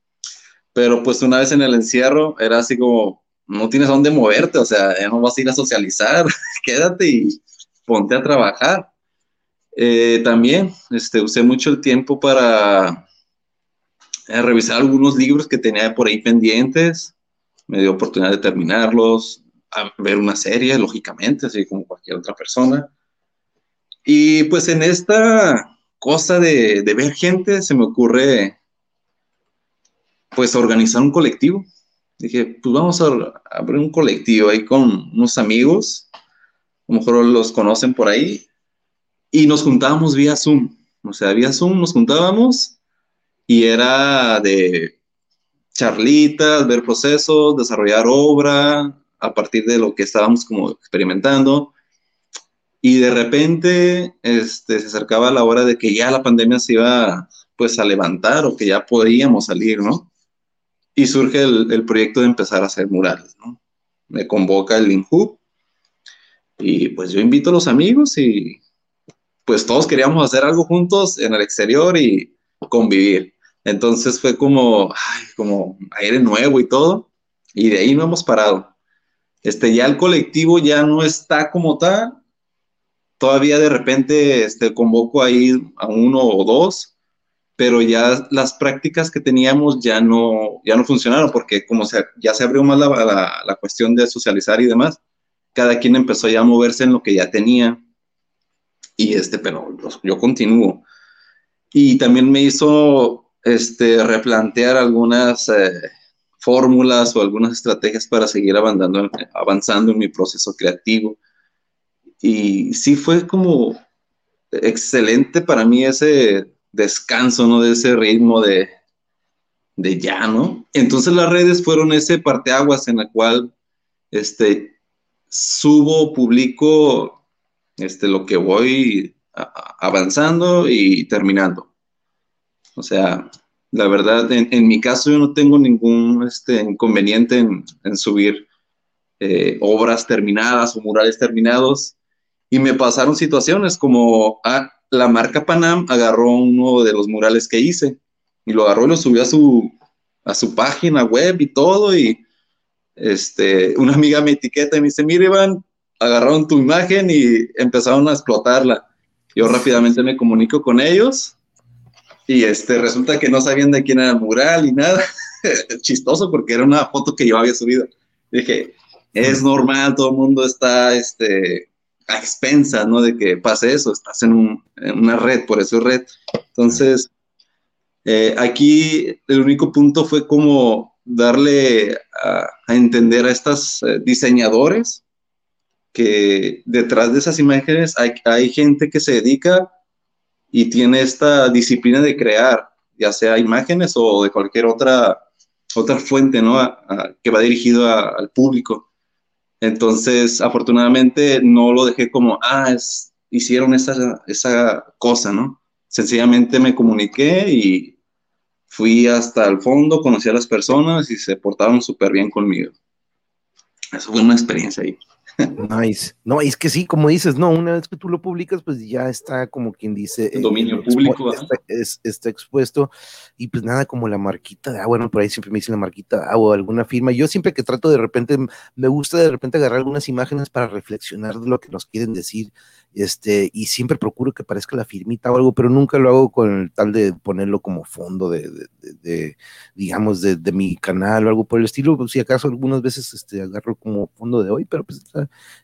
Pero pues una vez en el encierro era así como, no tienes dónde moverte, o sea, ya no vas a ir a socializar, quédate y ponte a trabajar. Eh, también este, usé mucho el tiempo para eh, revisar algunos libros que tenía por ahí pendientes. Me dio oportunidad de terminarlos, a ver una serie, lógicamente, así como cualquier otra persona. Y pues en esta cosa de, de ver gente se me ocurre pues organizar un colectivo. Dije, pues vamos a abrir un colectivo ahí con unos amigos, a lo mejor los conocen por ahí, y nos juntábamos vía Zoom. O sea, vía Zoom nos juntábamos y era de charlitas, ver procesos, desarrollar obra a partir de lo que estábamos como experimentando. Y de repente este, se acercaba la hora de que ya la pandemia se iba pues a levantar o que ya podíamos salir, ¿no? Y surge el, el proyecto de empezar a hacer murales, ¿no? Me convoca el INHUB y pues yo invito a los amigos y pues todos queríamos hacer algo juntos en el exterior y convivir. Entonces fue como, como aire nuevo y todo, y de ahí no hemos parado. Este, ya el colectivo ya no está como tal, todavía de repente este, convoco ahí a uno o dos, pero ya las prácticas que teníamos ya no, ya no funcionaron, porque como ya se abrió más la, la, la cuestión de socializar y demás, cada quien empezó ya a moverse en lo que ya tenía y este, pero yo continúo. Y también me hizo este, replantear algunas eh, fórmulas o algunas estrategias para seguir avanzando, avanzando en mi proceso creativo. Y sí fue como excelente para mí ese descanso, ¿no? De ese ritmo de, de ya, ¿no? Entonces las redes fueron ese parteaguas en la cual, este, subo, publico este, lo que voy avanzando y terminando. O sea, la verdad, en, mi caso yo no tengo ningún este, inconveniente en, subir eh, obras terminadas o murales terminados. Y me pasaron situaciones como ah, la marca Panam agarró uno de los murales que hice y lo agarró y lo subió a su, a su página web y todo. Y este, una amiga me etiqueta y me dice, mire Iván, agarraron tu imagen y empezaron a explotarla. Yo rápidamente me comunico con ellos y este, resulta que no sabían de quién era el mural y nada. Chistoso porque era una foto que yo había subido. Dije, es normal, todo el mundo está este, a expensas, ¿no? De que pase eso, estás en, una red, por eso es red. Entonces, eh, aquí el único punto fue como darle a, entender a estos eh, diseñadores que detrás de esas imágenes hay, hay gente que se dedica y tiene esta disciplina de crear, ya sea imágenes o de cualquier otra, otra fuente, ¿no? que va dirigido al público. Entonces, afortunadamente, no lo dejé como, ah, hicieron esa, esa cosa, ¿no? Sencillamente me comuniqué y fui hasta el fondo, conocí a las personas y se portaron súper bien conmigo. Eso fue una experiencia ahí. Nice. No, es que sí, como dices, no, una vez que tú lo publicas, pues ya está como quien dice. El dominio público. Está, expuesto y pues nada como la marquita de, ah, bueno, por ahí siempre me dicen la marquita ah, o alguna firma. Yo siempre que trato de repente, me gusta de repente agarrar algunas imágenes para reflexionar de lo que nos quieren decir este, y siempre procuro que parezca la firmita o algo, pero nunca lo hago con el tal de ponerlo como fondo de, de, digamos, de, mi canal o algo por el estilo, pues, si acaso algunas veces este, agarro como fondo de hoy, pero pues,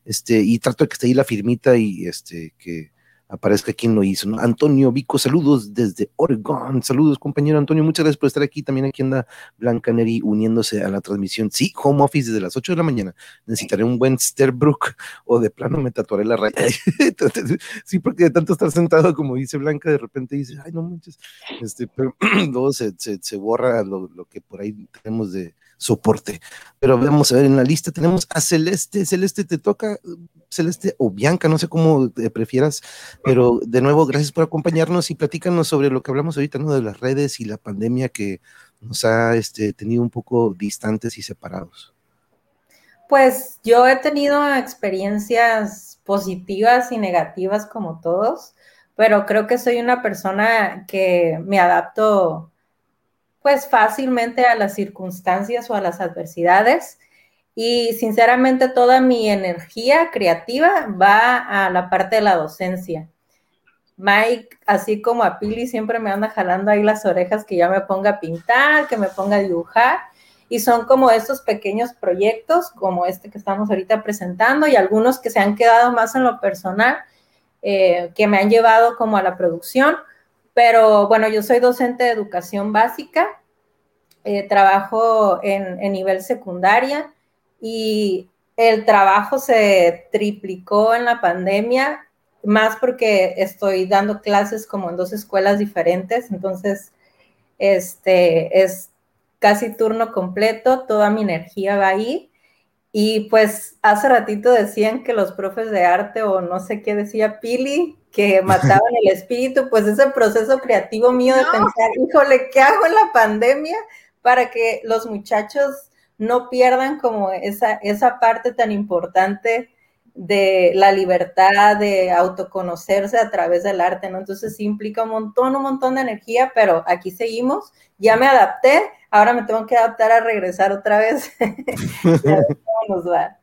este, y trato de que esté ahí la firmita y este, que aparezca quien lo hizo. ¿no? Antonio Vico, saludos desde Oregon. Saludos, compañero Antonio. Muchas gracias por estar aquí. También aquí anda Blanca Neri uniéndose a la transmisión. Sí, home office desde las 8 de la mañana. Necesitaré un buen Sterbrook o de plano me tatuaré la raya. sí, porque de tanto estar sentado, como dice Blanca, de repente dice, ay, no manches. Este, pero luego se, borra lo que por ahí tenemos de soporte. Pero vamos a ver en la lista, tenemos a Celeste. Celeste, te toca Celeste o Bianca, no sé cómo te prefieras, pero de nuevo, gracias por acompañarnos y platícanos sobre lo que hablamos ahorita, ¿no? De las redes y la pandemia que nos ha este, tenido un poco distantes y separados. Pues yo he tenido experiencias positivas y negativas como todos, pero creo que soy una persona que me adapto pues fácilmente a las circunstancias o a las adversidades y sinceramente toda mi energía creativa va a la parte de la docencia. Mike, así como a Pili, siempre me anda jalando ahí las orejas que ya me ponga a pintar, que me ponga a dibujar. Y son como estos pequeños proyectos, como este que estamos ahorita presentando, y algunos que se han quedado más en lo personal, eh, que me han llevado como a la producción. Pero bueno, yo soy docente de educación básica, eh, trabajo en, en nivel secundaria y el trabajo se triplicó en la pandemia, más porque estoy dando clases como en dos escuelas diferentes, entonces este es casi turno completo, toda mi energía va ahí. Y pues hace ratito decían que los profes de arte o no sé qué decía Pili, que mataban el espíritu, pues ese proceso creativo mío de pensar, híjole, ¿qué hago en la pandemia para que los muchachos no pierdan como esa, esa parte tan importante de la libertad de autoconocerse a través del arte, ¿no? Entonces sí implica un montón, un montón de energía, pero aquí seguimos, ya me adapté, ahora me tengo que adaptar a regresar otra vez. ¿Cómo nos va?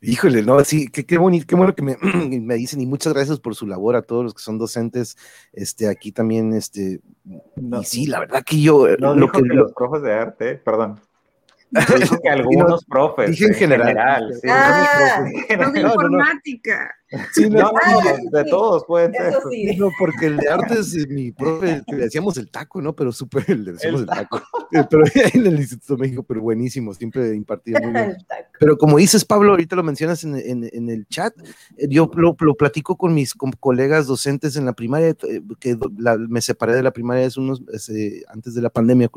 Híjole, no, sí, qué, qué bonito, qué bueno que me, me, dicen y muchas gracias por su labor a todos los que son docentes, este, aquí también, este, y sí, la verdad que yo... No, lo que, los profes de arte, perdón, Dijo que algunos profes. Dije en general. sí. Ah, de informática. Sí, no, de todos pueden ser. No, porque el de artes, mi profe, le decíamos el taco, ¿no? Pero súper, le decíamos el, taco. Eh, pero en el Instituto México, pero buenísimo, siempre impartía muy bien. Pero como dices, Pablo, ahorita lo mencionas en, en, el chat, eh, yo lo, lo, platico con mis colegas docentes en la primaria, eh, que me separé de la primaria hace unos, antes de la pandemia,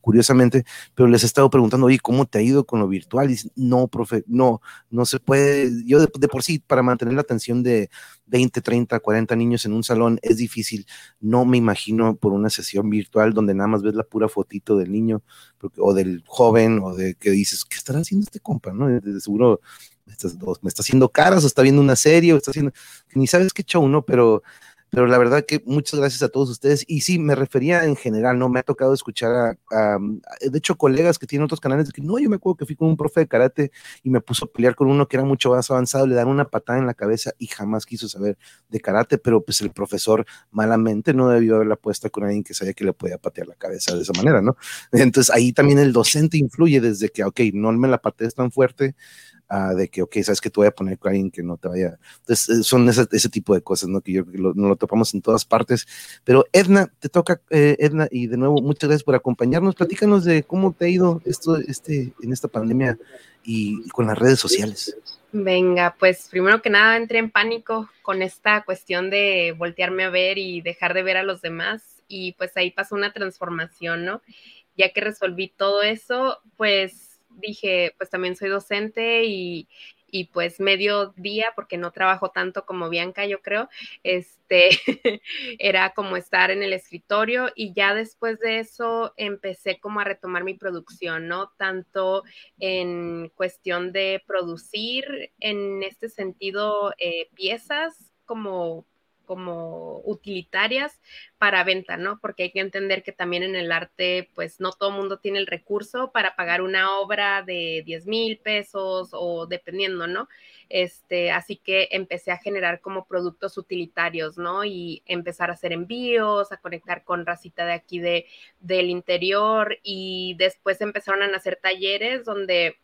curiosamente, pero les he estado preguntando, oye, ¿cómo te ha ido con lo virtual? Y dicen, no, profe, no, no se puede, yo de, de por sí, para mantener la atención, de 20, 30, 40 niños en un salón es difícil. No me imagino por una sesión virtual donde nada más ves la pura fotito del niño o del joven o de que dices, ¿qué estará haciendo este compa? ¿no? De seguro me está, haciendo caras o está viendo una serie o está haciendo, ni sabes qué show, ¿no? Pero pero la verdad que muchas gracias a todos ustedes. Y sí, me refería en general, ¿no? Me ha tocado escuchar a, de hecho, colegas que tienen otros canales, que no, yo me acuerdo que fui con un profe de karate y me puso a pelear con uno que era mucho más avanzado, le dan una patada en la cabeza y jamás quiso saber de karate, pero pues el profesor malamente no debió haberla puesta con alguien que sabía que le podía patear la cabeza de esa manera, ¿no? Entonces ahí también el docente influye desde que, ok, no me la patees tan fuerte, ah, de que, ok, sabes que te voy a poner con alguien que no te vaya. Entonces, eh, son ese, ese tipo de cosas, ¿no? Que yo lo, lo topamos en todas partes. Pero Edna, te toca, eh, Edna, y de nuevo, muchas gracias por acompañarnos. Platícanos de cómo te ha ido esto este, en esta pandemia y, con las redes sociales. Venga, pues primero que nada entré en pánico con esta cuestión de voltearme a ver y dejar de ver a los demás y pues ahí pasó una transformación, ¿no? Ya que resolví todo eso, pues dije, pues también soy docente y, y pues medio día, porque no trabajo tanto como Bianca, yo creo, este, era como estar en el escritorio y ya después de eso empecé como a retomar mi producción, ¿no? Tanto en cuestión de producir, en este sentido, eh, piezas como como utilitarias para venta, ¿no? Porque hay que entender que también en el arte, pues no todo el mundo tiene el recurso para pagar una obra de 10 mil pesos o dependiendo, ¿no? Este, así que empecé a generar como productos utilitarios, ¿no? Y empezar a hacer envíos, a conectar con racita de aquí de, del interior y después empezaron a hacer talleres donde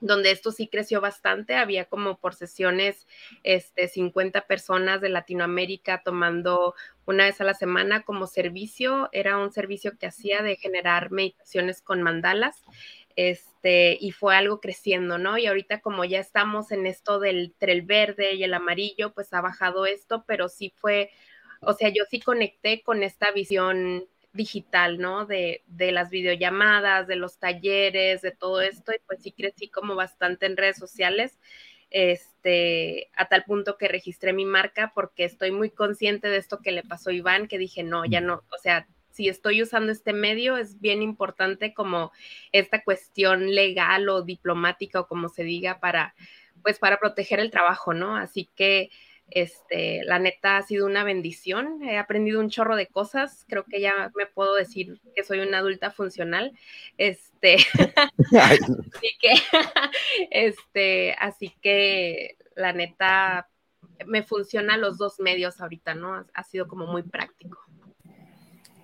donde esto sí creció bastante, había como por sesiones este, 50 personas de Latinoamérica tomando una vez a la semana como servicio, era un servicio que hacía de generar meditaciones con mandalas, este, y fue algo creciendo, ¿no? Y ahorita como ya estamos en esto del el verde y el amarillo, pues ha bajado esto, pero sí fue, o sea, yo sí conecté con esta visión digital, ¿no? De, de, las videollamadas, de los talleres, de todo esto, y pues sí crecí como bastante en redes sociales, este, a tal punto que registré mi marca porque estoy muy consciente de esto que le pasó a Iván, que dije, no, ya no, o sea, si estoy usando este medio, es bien importante como esta cuestión legal o diplomática o como se diga para, pues para proteger el trabajo, ¿no? Así que este, la neta ha sido una bendición. He aprendido un chorro de cosas. Creo que ya me puedo decir que soy una adulta funcional. Este, así que, este, así que la neta me funciona los dos medios ahorita, ¿no? Ha sido como muy práctico.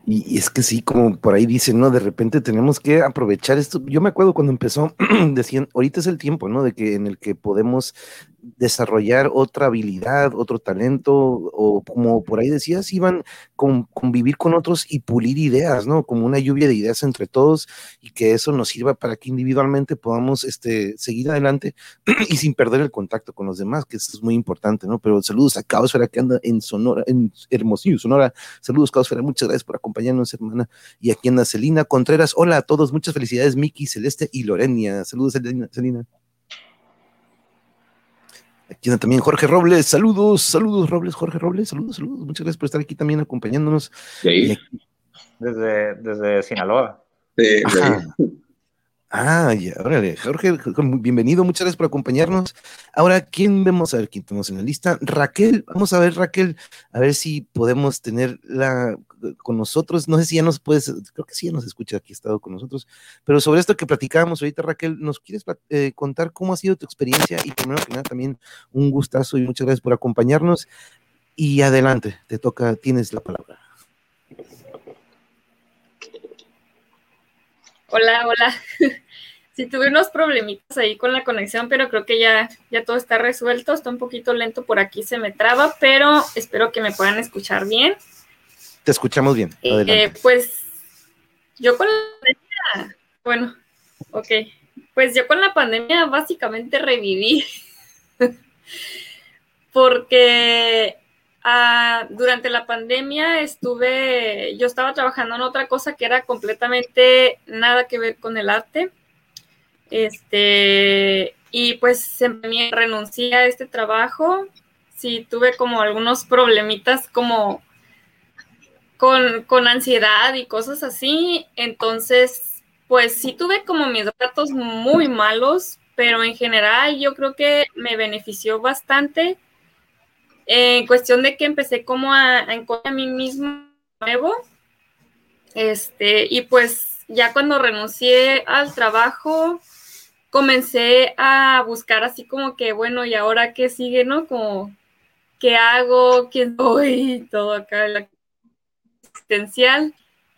Y, es que sí, como por ahí dicen, ¿no? De repente tenemos que aprovechar esto. Yo me acuerdo cuando empezó, decían, ahorita es el tiempo, ¿no? De que en el que podemos desarrollar otra habilidad, otro talento, o como por ahí decías, iban con, convivir con otros y pulir ideas, ¿no? Como una lluvia de ideas entre todos y que eso nos sirva para que individualmente podamos este, seguir adelante y sin perder el contacto con los demás, que eso es muy importante, ¿no? Pero saludos a Caosfera que anda en Sonora, en Hermosillo, Sonora. Saludos, Caosfera, muchas gracias por acompañarnos, hermana. Y aquí anda Celina Contreras. Hola a todos, muchas felicidades, Miki, Celeste y Lorenia. Saludos, Celina. Anda también Jorge Robles, saludos, saludos Robles, Jorge Robles, saludos, saludos. Muchas gracias por estar aquí también acompañándonos. Desde, desde Sinaloa. Sí, Ah, ya, órale, Jorge, bienvenido, muchas gracias por acompañarnos. Ahora, ¿quién vemos? A ver, ¿quién tenemos en la lista? Raquel, vamos a ver, Raquel, a ver si podemos tenerla con nosotros. No sé si ya nos puedes, creo que sí ya nos escucha aquí, ha estado con nosotros, pero sobre esto que platicábamos ahorita, Raquel, ¿nos quieres eh, contar cómo ha sido tu experiencia? Y primero que nada, también un gustazo y muchas gracias por acompañarnos. Y adelante, te toca, tienes la palabra. Hola, hola. Sí, tuve unos problemitas ahí con la conexión, pero creo que ya, ya todo está resuelto. Está un poquito lento por aquí, se me traba, pero espero que me puedan escuchar bien. Te escuchamos bien. Eh, pues yo con la pandemia, bueno, ok. Pues yo con la pandemia básicamente reviví. Porque Ah, durante la pandemia estuve, yo estaba trabajando en otra cosa que era completamente nada que ver con el arte. Este, y pues me renuncié a este trabajo. Sí, tuve como algunos problemitas como con, con ansiedad y cosas así. Entonces, pues sí tuve como mis datos muy malos, pero en general yo creo que me benefició bastante en cuestión de que empecé como a, encontrar a mí mismo nuevo, este, y pues ya cuando renuncié al trabajo, comencé a buscar así como que, bueno, ¿y ahora qué sigue, no? Como, ¿qué hago? ¿Quién soy? Todo acá, la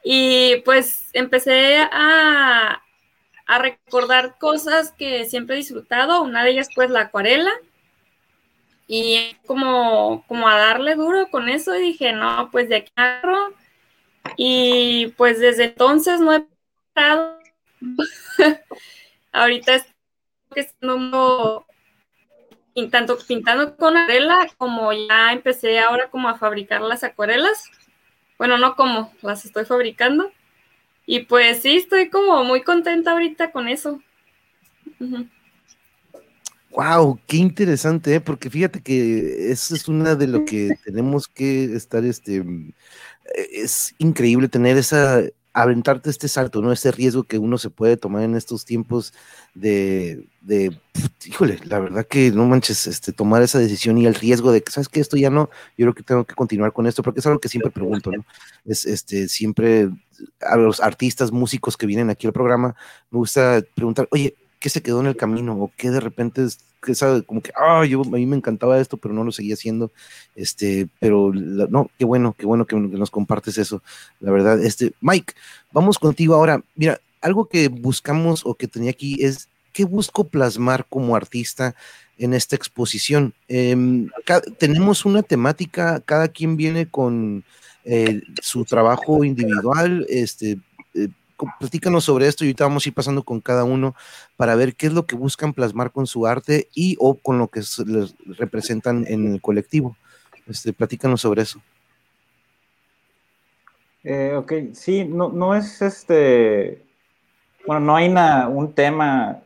Y pues empecé a, a recordar cosas que siempre he disfrutado. Una de ellas, pues, la acuarela. Y como, como a darle duro con eso, dije, no, pues de aquí agarro. Y pues desde entonces no he parado. Ahorita estoy pintando, pintando con acuarela, como ya empecé ahora como a fabricar las acuarelas. Bueno, no como, las estoy fabricando. Y pues sí, estoy como muy contenta ahorita con eso. Wow, qué interesante, ¿eh? porque fíjate que eso es una de lo que tenemos que estar, este, es increíble tener esa, aventarte este salto, ¿no? Ese riesgo que uno se puede tomar en estos tiempos de, de híjole, la verdad que no manches, este, tomar esa decisión y el riesgo de que, ¿sabes qué? Esto ya no, yo creo que tengo que continuar con esto, porque es algo que siempre pregunto, ¿no? Es, este, siempre a los artistas, músicos que vienen aquí al programa, me gusta preguntar, oye, ¿qué se quedó en el camino? ¿O qué de repente es, que sabe, como que, ah, yo, a mí me encantaba esto, pero no lo seguía haciendo, este, pero no, qué bueno, qué bueno que, nos compartes eso, la verdad, este, Mike, vamos contigo ahora, mira, algo que buscamos o que tenía aquí es, ¿qué busco plasmar como artista en esta exposición? Em, tenemos una temática, cada quien viene con eh, su trabajo individual, este, platícanos sobre esto y ahorita vamos a ir pasando con cada uno para ver qué es lo que buscan plasmar con su arte y o con lo que les representan en el colectivo. Este, platícanos sobre eso. Eh, ok, sí, no, no es este, bueno, no hay un tema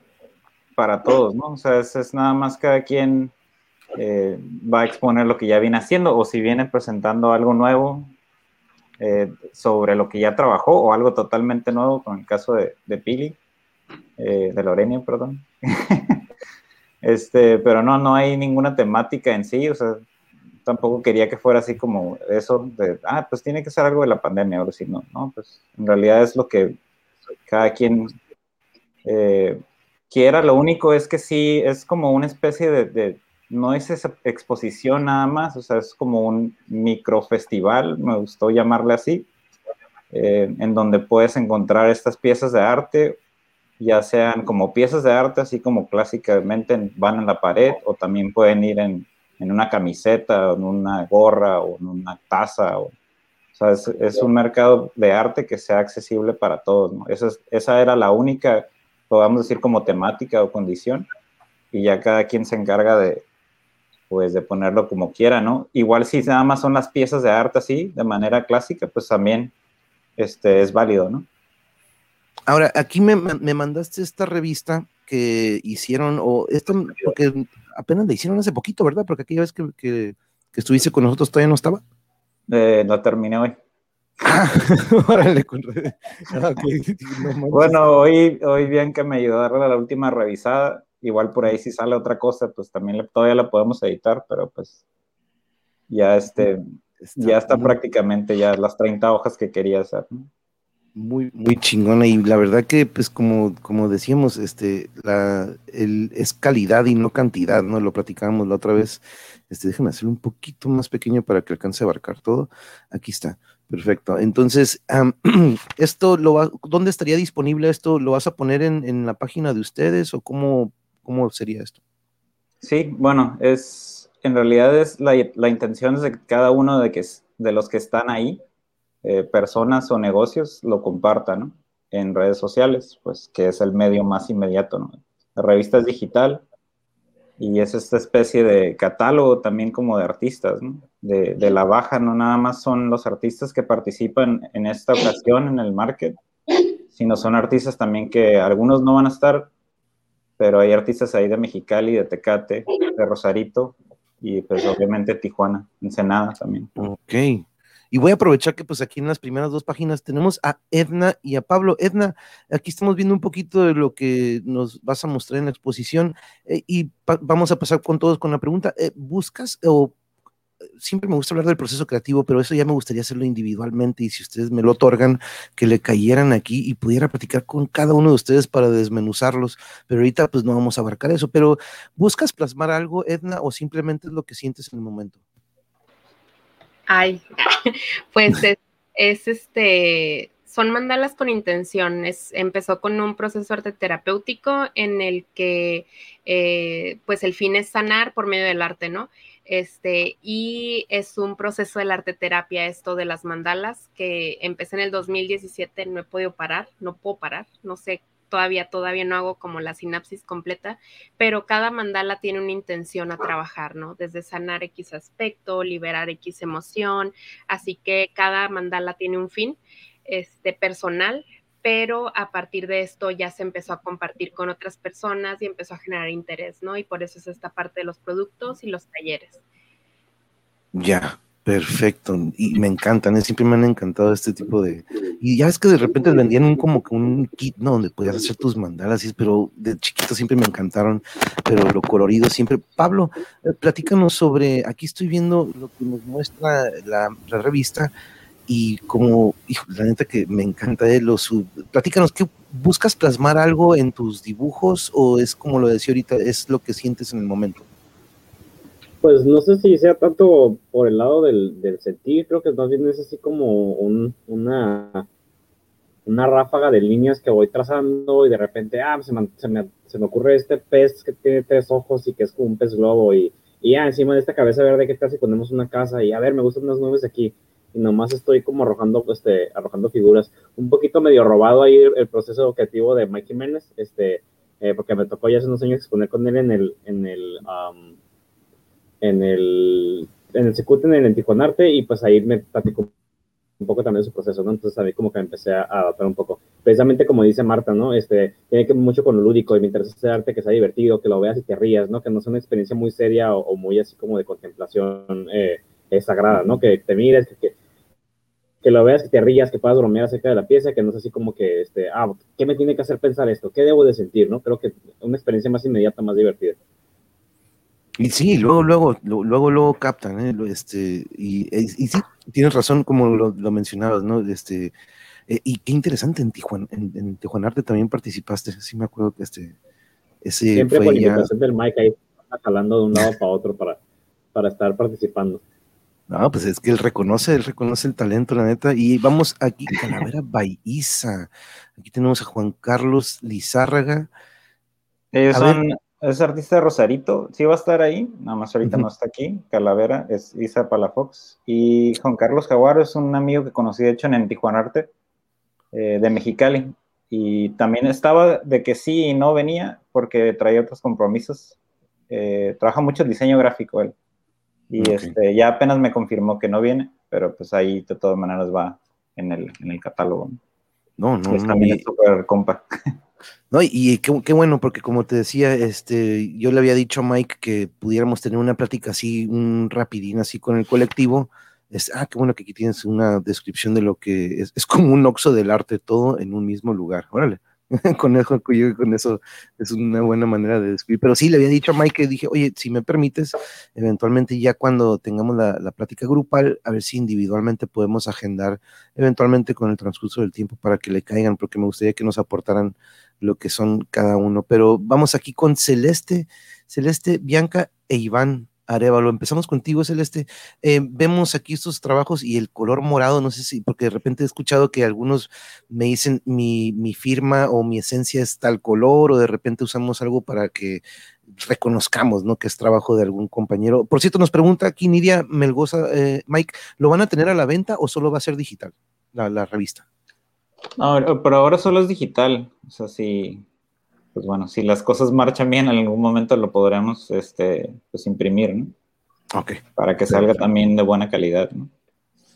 para todos, ¿no? O sea, es, nada más cada quien eh, va a exponer lo que ya viene haciendo o si viene presentando algo nuevo, eh, sobre lo que ya trabajó o algo totalmente nuevo, con el caso de, de Pili, eh, de Lorenia, perdón. este, pero no, no hay ninguna temática en sí, o sea, tampoco quería que fuera así como eso de, ah, pues tiene que ser algo de la pandemia, o si no, no, pues en realidad es lo que cada quien eh, quiera, lo único es que sí, es como una especie de no es esa exposición nada más, o sea, es como un microfestival, me gustó llamarle así, eh, en donde puedes encontrar estas piezas de arte, ya sean como piezas de arte, así como clásicamente van en la pared, o también pueden ir en, una camiseta, o en una gorra, o en una taza, o, sea, es, un mercado de arte que sea accesible para todos. Esa, esa era la única, podamos decir, como temática o condición, y ya cada quien se encarga de, pues de ponerlo como quiera, ¿no? Igual si nada más son las piezas de arte así, de manera clásica, pues también este, es válido, ¿no? Ahora, aquí me, mandaste esta revista que hicieron, o esto, porque apenas la hicieron hace poquito, ¿verdad? Porque aquella vez que, que, estuviste con nosotros todavía no estaba. Eh, no terminé hoy. Órale, bueno, hoy, hoy bien que me ayudó a darle la última revisada Igual por ahí si sale otra cosa, pues también todavía la podemos editar, pero pues ya este, ya está prácticamente ya las 30 hojas que quería hacer. Muy, muy chingona y la verdad que pues como, como decíamos, este, la, el, es calidad y no cantidad, ¿no? Lo platicábamos la otra vez. Este, déjenme hacer un poquito más pequeño para que alcance a abarcar todo. Aquí está. Perfecto. Entonces, esto lo va, ¿dónde estaría disponible esto? ¿Lo vas a poner en, en la página de ustedes o cómo, ¿Cómo sería esto? Sí, bueno, es en realidad es la, intención es de que cada uno de, que, de los que están ahí, eh, personas o negocios, lo compartan en redes sociales, pues que es el medio más inmediato. ¿no? La revista es digital y es esta especie de catálogo también como de artistas, ¿no? de, de, la baja, no nada más son los artistas que participan en esta ocasión en el market, sino son artistas también que algunos no van a estar pero hay artistas ahí de Mexicali, de Tecate, de Rosarito y pues obviamente Tijuana, Ensenada también. Ok. Y voy a aprovechar que pues aquí en las primeras dos páginas tenemos a Edna y a Pablo. Edna, aquí estamos viendo un poquito de lo que nos vas a mostrar en la exposición eh, y vamos a pasar con todos con la pregunta. Eh, ¿Buscas o siempre me gusta hablar del proceso creativo, pero eso ya me gustaría hacerlo individualmente y si ustedes me lo otorgan, que le cayeran aquí y pudiera platicar con cada uno de ustedes para desmenuzarlos, pero ahorita pues no vamos a abarcar eso, pero ¿buscas plasmar algo, Edna, o simplemente es lo que sientes en el momento? Ay, pues es, este, son mandalas con intención. empezó con un proceso arte terapéutico en el que, eh, pues, el fin es sanar por medio del arte, ¿no? Este, y es un proceso de la arte terapia, esto de las mandalas, que empecé en el 2017, no he podido parar, no puedo parar, no sé todavía, todavía no hago como la sinapsis completa, pero cada mandala tiene una intención a trabajar, ¿no? Desde sanar X aspecto, liberar X emoción, así que cada mandala tiene un fin este, personal, pero a partir de esto ya se empezó a compartir con otras personas y empezó a generar interés, ¿no? Y por eso es esta parte de los productos y los talleres. Ya, Perfecto, y me encantan, ¿eh? siempre me han encantado este tipo de... Y ya es que de repente vendían un como que un kit, ¿no? Donde podías hacer tus mandalas, pero de chiquito siempre me encantaron, pero lo colorido siempre. Pablo, eh, platícanos sobre, aquí estoy viendo lo que nos muestra la, revista y como, hijo, la neta que me encanta de los... Platícanos, ¿qué buscas plasmar algo en tus dibujos o es como lo decía ahorita, es lo que sientes en el momento? Pues no sé si sea tanto por el lado del, del sentir, creo que más bien es así como un, una, una ráfaga de líneas que voy trazando y de repente, ah, se me, se me, se me ocurre este pez que tiene tres ojos y que es como un pez globo y, y ya encima de esta cabeza verde, ¿qué tal si ponemos una casa? Y a ver, me gustan unas nubes aquí y nomás estoy como arrojando, este, arrojando figuras. Un poquito medio robado ahí el, proceso educativo de Mike Jiménez, este, eh, porque me tocó ya hace unos años exponer con él en el, en el, um, en el, en el Secut, en el Arte, y pues ahí me platicó un poco también su proceso, ¿no? Entonces a mí como que empecé a adaptar un poco. Precisamente como dice Marta, ¿no? Este, tiene que ver mucho con lo lúdico y me interesa hacer arte que sea divertido, que lo veas y te rías, ¿no? Que no sea una experiencia muy seria o, muy así como de contemplación eh, sagrada, ¿no? Que te mires, que, lo veas, que te rías, que puedas bromear acerca de la pieza, que no sea así como que, este, ah, ¿qué me tiene que hacer pensar esto? ¿Qué debo de sentir, no? Creo que una experiencia más inmediata, más divertida. Y sí, luego, luego, luego, luego captan, ¿eh? Este, y, y, sí, tienes razón como lo, mencionabas, ¿no? Este, eh, y qué interesante en Tijuana, en, en Tijuana Arte también participaste, sí me acuerdo que este, ese Siempre fue ya... del Mike ahí jalando de un lado para otro para, para estar participando. No, pues es que él reconoce, él reconoce el talento, la neta. Y vamos aquí, Calavera Baiza. Aquí tenemos a Juan Carlos Lizárraga. Ellos son, es artista de Rosarito, sí va a estar ahí, nada más ahorita no está aquí. Calavera es Isa Palafox. Y Juan Carlos Jaguaro es un amigo que conocí, de hecho, en Tijuana Arte, eh, de Mexicali. Y también estaba de que sí y no venía porque traía otros compromisos. Eh, trabaja mucho el diseño gráfico él. Y este, ya apenas me confirmó que no viene, pero pues ahí de todas maneras va en el, en el catálogo. No, no, pues también es súper compa. No, y qué, bueno, porque como te decía, este, yo le había dicho a Mike que pudiéramos tener una plática así, un rapidín así con el colectivo. Es, ah, qué bueno que aquí tienes una descripción de lo que es, es como un oxo del arte todo en un mismo lugar. Órale. con, eso, con eso es una buena manera de describir. Pero sí, le había dicho a Mike que dije, oye, si me permites, eventualmente ya cuando tengamos la, la, plática grupal, a ver si individualmente podemos agendar, eventualmente con el transcurso del tiempo para que le caigan, porque me gustaría que nos aportaran lo que son cada uno. Pero vamos aquí con Celeste, Celeste, Bianca e Iván. Arevalo, empezamos contigo, Celeste. Eh, vemos aquí estos trabajos y el color morado, no sé si, porque de repente he escuchado que algunos me dicen mi, mi firma o mi esencia es tal color, o de repente usamos algo para que reconozcamos, ¿no? Que es trabajo de algún compañero. Por cierto, nos pregunta aquí Nidia Melgoza, eh, Mike, ¿lo van a tener a la venta o solo va a ser digital, la, la revista? No, pero ahora solo es digital. O sea, sí, pues bueno, si las cosas marchan bien, en algún momento lo podremos este, pues imprimir, ¿no? Ok. Para que salga también de buena calidad, ¿no?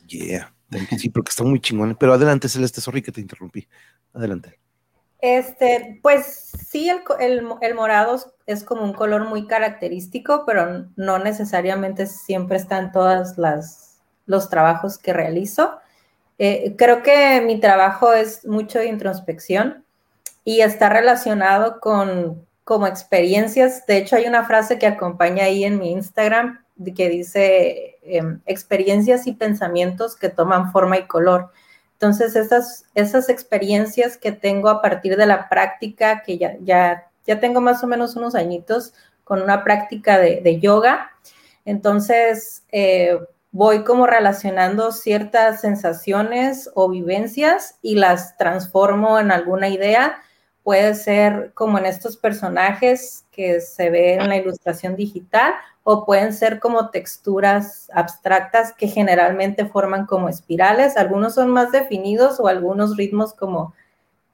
Yeah, sí, porque está muy chingón. Pero adelante, Celeste, sorry que te interrumpí. Adelante. Este, pues sí, el, el, morado es como un color muy característico, pero no necesariamente siempre está en todos los trabajos que realizo. Eh, creo que mi trabajo es mucho de introspección y está relacionado con como experiencias. De hecho, hay una frase que acompaña ahí en mi Instagram que dice em, experiencias y pensamientos que toman forma y color. Entonces, esas, esas experiencias que tengo a partir de la práctica, que ya, ya, ya tengo más o menos unos añitos con una práctica de, yoga, entonces, eh, voy como relacionando ciertas sensaciones o vivencias y las transformo en alguna idea. Puede ser como en estos personajes que se ve en la ilustración digital o pueden ser como texturas abstractas que generalmente forman como espirales. Algunos son más definidos o algunos ritmos como,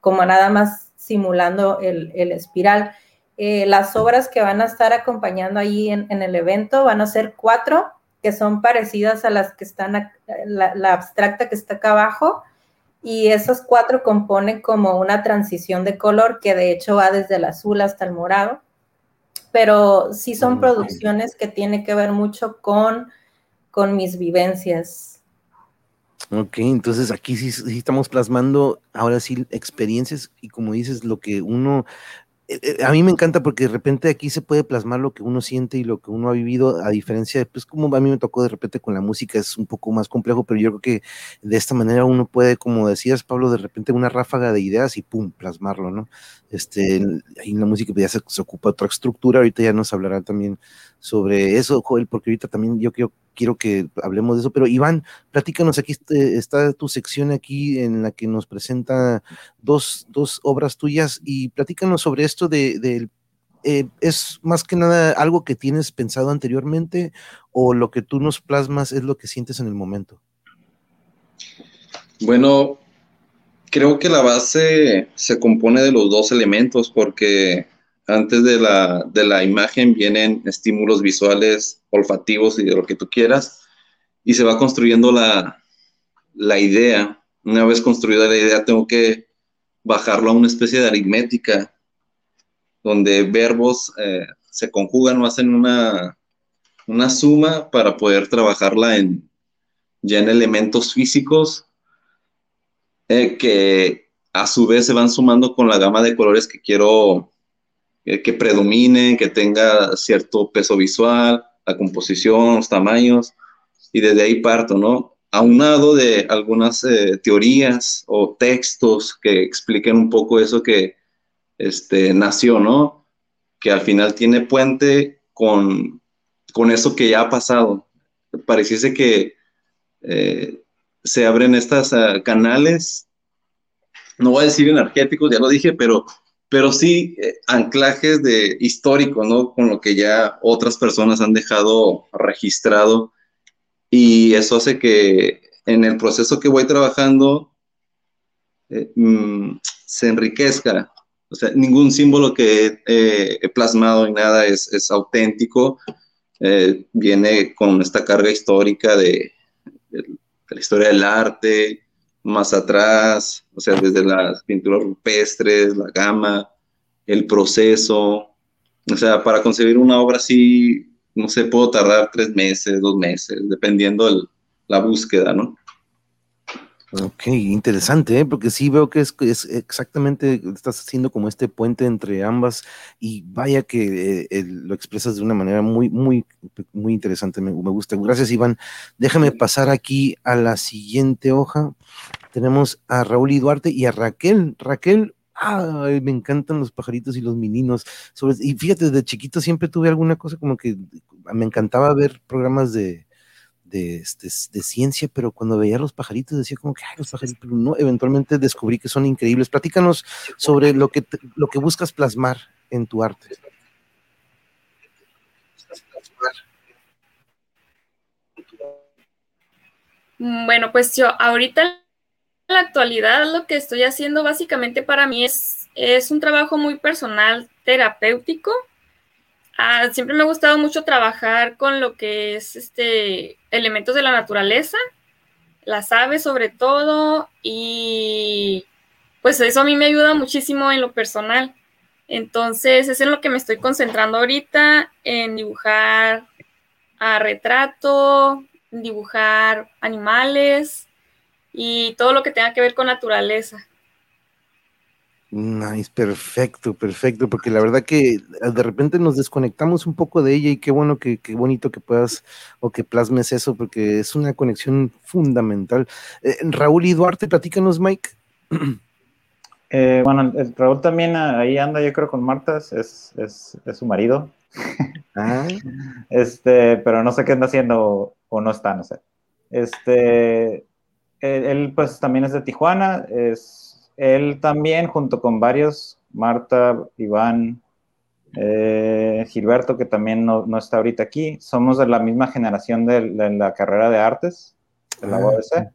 como nada más simulando el, espiral. Eh, las obras que van a estar acompañando ahí en, en el evento van a ser cuatro que son parecidas a las que están, la, abstracta que está acá abajo, y esos cuatro componen como una transición de color que de hecho va desde el azul hasta el morado, pero sí son producciones que tienen que ver mucho con, con mis vivencias. Ok, entonces aquí sí, sí, estamos plasmando ahora sí experiencias y como dices, lo que uno a mí me encanta porque de repente aquí se puede plasmar lo que uno siente y lo que uno ha vivido, a diferencia de, pues como a mí me tocó de repente con la música, es un poco más complejo, pero yo creo que de esta manera uno puede, como decías, Pablo, de repente una ráfaga de ideas y pum, plasmarlo, ¿no? Este, ahí en la música pues, ya se, ocupa otra estructura, ahorita ya nos hablará también sobre eso, Joel, porque ahorita también yo quiero, quiero que hablemos de eso, pero Iván, platícanos, aquí está tu sección aquí en la que nos presenta dos, dos obras tuyas y platícanos sobre esto de, eh, ¿Es más que nada algo que tienes pensado anteriormente o lo que tú nos plasmas es lo que sientes en el momento? Bueno, creo que la base se compone de los dos elementos porque antes de la, de la imagen vienen estímulos visuales, olfativos y de lo que tú quieras, y se va construyendo la, la idea. Una vez construida la idea, tengo que bajarlo a una especie de aritmética, donde verbos eh, se conjugan o hacen una, una suma para poder trabajarla en, ya en elementos físicos eh, que a su vez se van sumando con la gama de colores que quiero que predomine, que tenga cierto peso visual, la composición, los tamaños, y desde ahí parto, ¿no? Aunado de algunas eh, teorías o textos que expliquen un poco eso que este, nació, ¿no? Que al final tiene puente con, con eso que ya ha pasado. Pareciese que eh, se abren estas ah, canales, no voy a decir energéticos, ya lo dije, pero pero sí eh, anclajes de histórico, ¿no? Con lo que ya otras personas han dejado registrado y eso hace que en el proceso que voy trabajando eh, mm, se enriquezca. O sea, ningún símbolo que he plasmado y nada es, es auténtico. Eh, viene con esta carga histórica de, de, la historia del arte, más atrás, o sea, desde las pinturas rupestres, la gama, el proceso. O sea, para concebir una obra así, no sé, puedo tardar tres meses, dos meses, dependiendo de la búsqueda, ¿no? Ok, interesante, ¿eh? porque sí veo que es, es, exactamente, estás haciendo como este puente entre ambas y vaya que eh, lo expresas de una manera muy, muy, muy interesante, me, me, gusta. Gracias, Iván. Déjame pasar aquí a la siguiente hoja. Tenemos a Raúl y Duarte y a Raquel. Raquel, me encantan los pajaritos y los meninos. y fíjate, desde chiquito siempre tuve alguna cosa como que me encantaba ver programas de, de, este, de, ciencia, pero cuando veía los pajaritos decía como que, ay, los pajaritos, pero no, eventualmente descubrí que son increíbles. Platícanos sobre lo que, lo que buscas plasmar en tu arte. Bueno, pues yo ahorita en la actualidad lo que estoy haciendo básicamente para mí es, es un trabajo muy personal, terapéutico, Ah, siempre me ha gustado mucho trabajar con lo que es este elementos de la naturaleza, las aves sobre todo, y pues eso a mí me ayuda muchísimo en lo personal. Entonces, es en lo que me estoy concentrando ahorita, en dibujar a retrato, dibujar animales y todo lo que tenga que ver con naturaleza. Nice, perfecto, perfecto, porque la verdad que de repente nos desconectamos un poco de ella y qué bueno que qué bonito que puedas o que plasmes eso, porque es una conexión fundamental. Eh, Raúl y Duarte, platícanos, Mike. Eh, bueno, Raúl también ahí anda, yo creo, con Marta, es, es, es su marido. Ah. Este, pero no sé qué anda haciendo o no está, no sé. Este, él, pues también es de Tijuana, es él también junto con varios, Marta, Iván, eh, Gilberto, que también no, está ahorita aquí, somos de la misma generación de, la carrera de artes, de la UABC. Ah,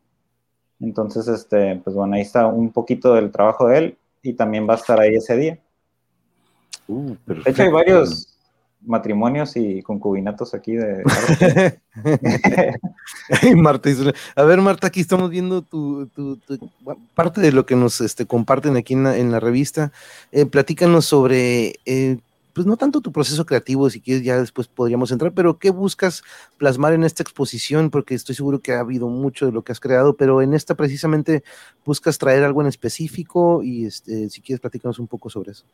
Entonces, este, pues bueno, ahí está un poquito del trabajo de él y también va a estar ahí ese día. Uh, de hecho, hay varios, matrimonios y concubinatos aquí de... Marta, a ver Marta, aquí estamos viendo tu, parte de lo que nos este, comparten aquí en la, revista. Eh, platícanos sobre, eh, pues no tanto tu proceso creativo, si quieres ya después podríamos entrar, pero ¿qué buscas plasmar en esta exposición? Porque estoy seguro que ha habido mucho de lo que has creado, pero en esta precisamente buscas traer algo en específico y este, si quieres platícanos un poco sobre eso.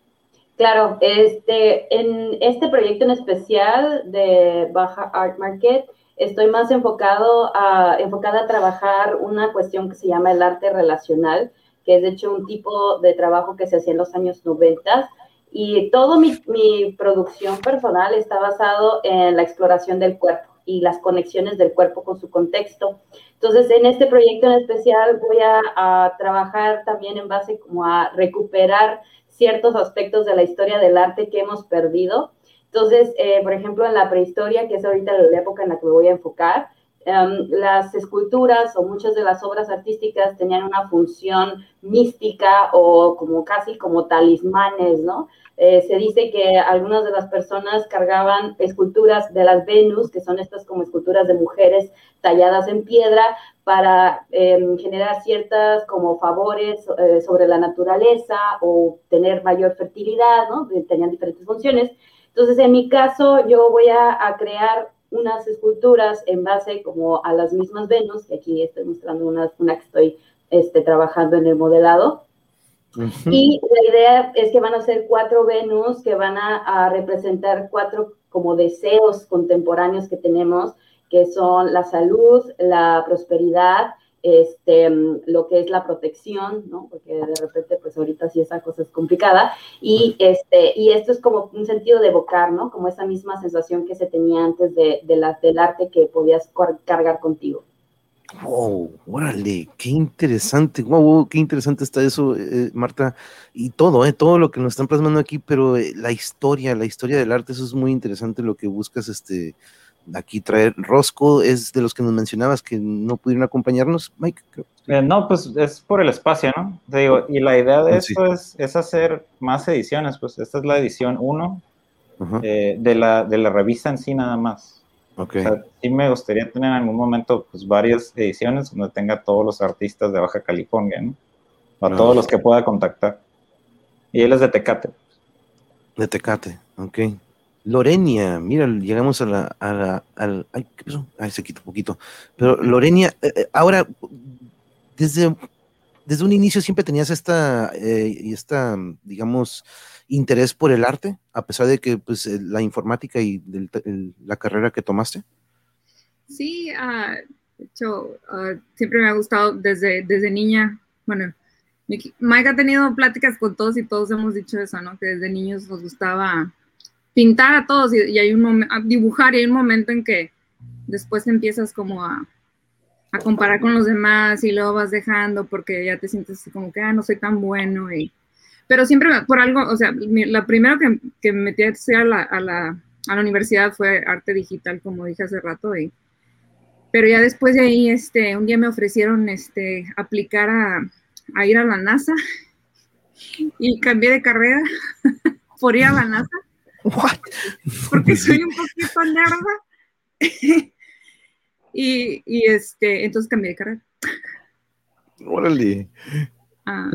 Claro, este, en este proyecto en especial de Baja Art Market, estoy más enfocado a, enfocada a trabajar una cuestión que se llama el arte relacional, que es de hecho un tipo de trabajo que se hacía en los años 90 y toda mi, mi producción personal está basado en la exploración del cuerpo y las conexiones del cuerpo con su contexto. Entonces, en este proyecto en especial voy a, a trabajar también en base como a recuperar ciertos aspectos de la historia del arte que hemos perdido. Entonces, eh, por ejemplo, en la prehistoria, que es ahorita la época en la que me voy a enfocar, em, las esculturas o muchas de las obras artísticas tenían una función mística o como casi como talismanes, ¿no? Eh, se dice que algunas de las personas cargaban esculturas de las Venus, que son estas como esculturas de mujeres talladas en piedra, para em, generar ciertas como favores eh, sobre la naturaleza o tener mayor fertilidad, ¿no? Tenían diferentes funciones. Entonces, en mi caso, yo voy a, crear unas esculturas en base como a las mismas Venus, que aquí estoy mostrando una, una que estoy este, trabajando en el modelado, y la idea es que van a ser cuatro Venus que van a, representar cuatro como deseos contemporáneos que tenemos, que son la salud, la prosperidad, este, lo que es la protección, ¿no? Porque de repente, pues ahorita sí esa cosa es complicada. Y, este, y esto es como un sentido de evocar, ¿no? Como esa misma sensación que se tenía antes de, de la, del arte que podías cargar contigo. Wow, órale, qué interesante, wow, qué interesante está eso, eh, Marta, y todo, eh, todo lo que nos están plasmando aquí, pero eh, la historia, la historia del arte, eso es muy interesante lo que buscas, este, aquí traer. Rosco es de los que nos mencionabas que no pudieron acompañarnos, Mike. Eh, no, pues es por el espacio, ¿no? Te digo, y la idea de esto es, es, hacer más ediciones, pues esta es la edición 1 de, la, de la revista en sí nada más. Okay. sí me gustaría tener en algún momento pues, varias ediciones donde tenga todos los artistas de Baja California, ¿no? A todos los que pueda contactar. Y él es de Tecate. De Tecate, ok. Lorenia, mira, llegamos a la, a al, ay, ¿qué pasó? Ay, se quitó un poquito. Pero Lorenia, eh, eh, ahora, desde, desde un inicio siempre tenías esta, eh, esta, digamos, interés por el arte, a pesar de que pues, la informática y la carrera que tomaste? Sí, uh, de hecho, ah, siempre me ha gustado desde, desde niña. Bueno, Mike ha tenido pláticas con todos y todos hemos dicho eso, ¿no? Que desde niños nos gustaba pintar a todos y, hay un momento, dibujar y hay un momento en que después empiezas como a, a, comparar con los demás y luego vas dejando porque ya te sientes como que, ah, no soy tan bueno y pero siempre por algo, o sea, la primera que, que me metí a la, a, la, a la universidad fue arte digital, como dije hace rato, y, pero ya después de ahí, este, un día me ofrecieron este, aplicar a, a ir a la NASA y cambié de carrera por ir a la NASA. Porque soy un poquito nerda. y, y, este, entonces cambié de carrera. Órale. Ah,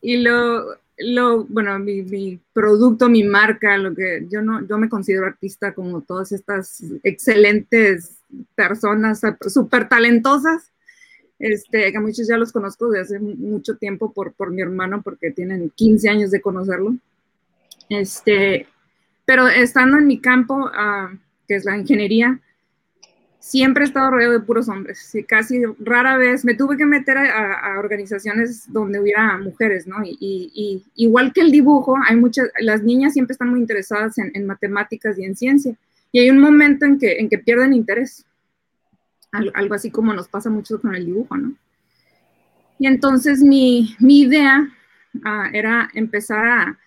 y lo, lo, bueno, mi, producto, mi marca, lo que yo no, yo me considero artista como todas estas excelentes personas súper talentosas, este, que muchos ya los conozco desde hace mucho tiempo por, por mi hermano, porque tienen 15 años de conocerlo. Este, pero estando en mi campo, ah, que es la ingeniería, siempre he estado rodeado de puros hombres. casi rara vez me tuve que meter a, organizaciones donde hubiera mujeres, ¿no? Y, igual que el dibujo, hay muchas, las niñas siempre están muy interesadas en, matemáticas y en ciencia. Y hay un momento en que, en que pierden interés. Algo, así como nos pasa mucho con el dibujo, ¿no? Y entonces mi, mi idea ah, era empezar a,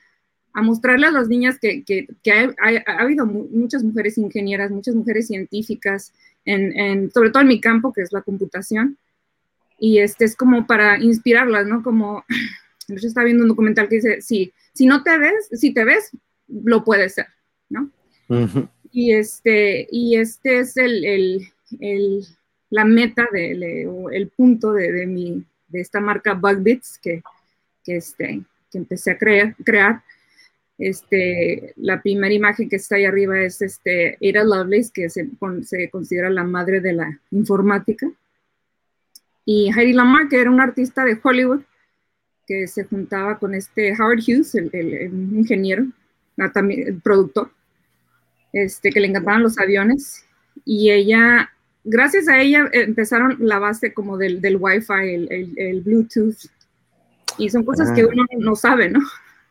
a mostrarle a las niñas que, que, ha, habido muchas mujeres ingenieras, muchas mujeres científicas, en, sobre todo en mi campo, que es la computación. Y este es como para inspirarlas, ¿no? Como, yo estaba viendo un documental que dice, sí, si no te ves, si te ves, lo puedes ser, ¿no? Y este, y este es el, el, el la meta, de, el punto de, de, mi, de esta marca Bugbits que, que, este, que empecé a crear, crear este, la primera imagen que está ahí arriba es este, Ada Lovelace, que se, se considera la madre de la informática. Y Heidi Lamar, que era un artista de Hollywood, que se juntaba con este Howard Hughes, el, ingeniero, ah, también el productor, este, que le encantaban los aviones. Y ella, gracias a ella, empezaron la base como del, del Wi-Fi, el, el, Bluetooth. Y son cosas que ah. uno no sabe, ¿no?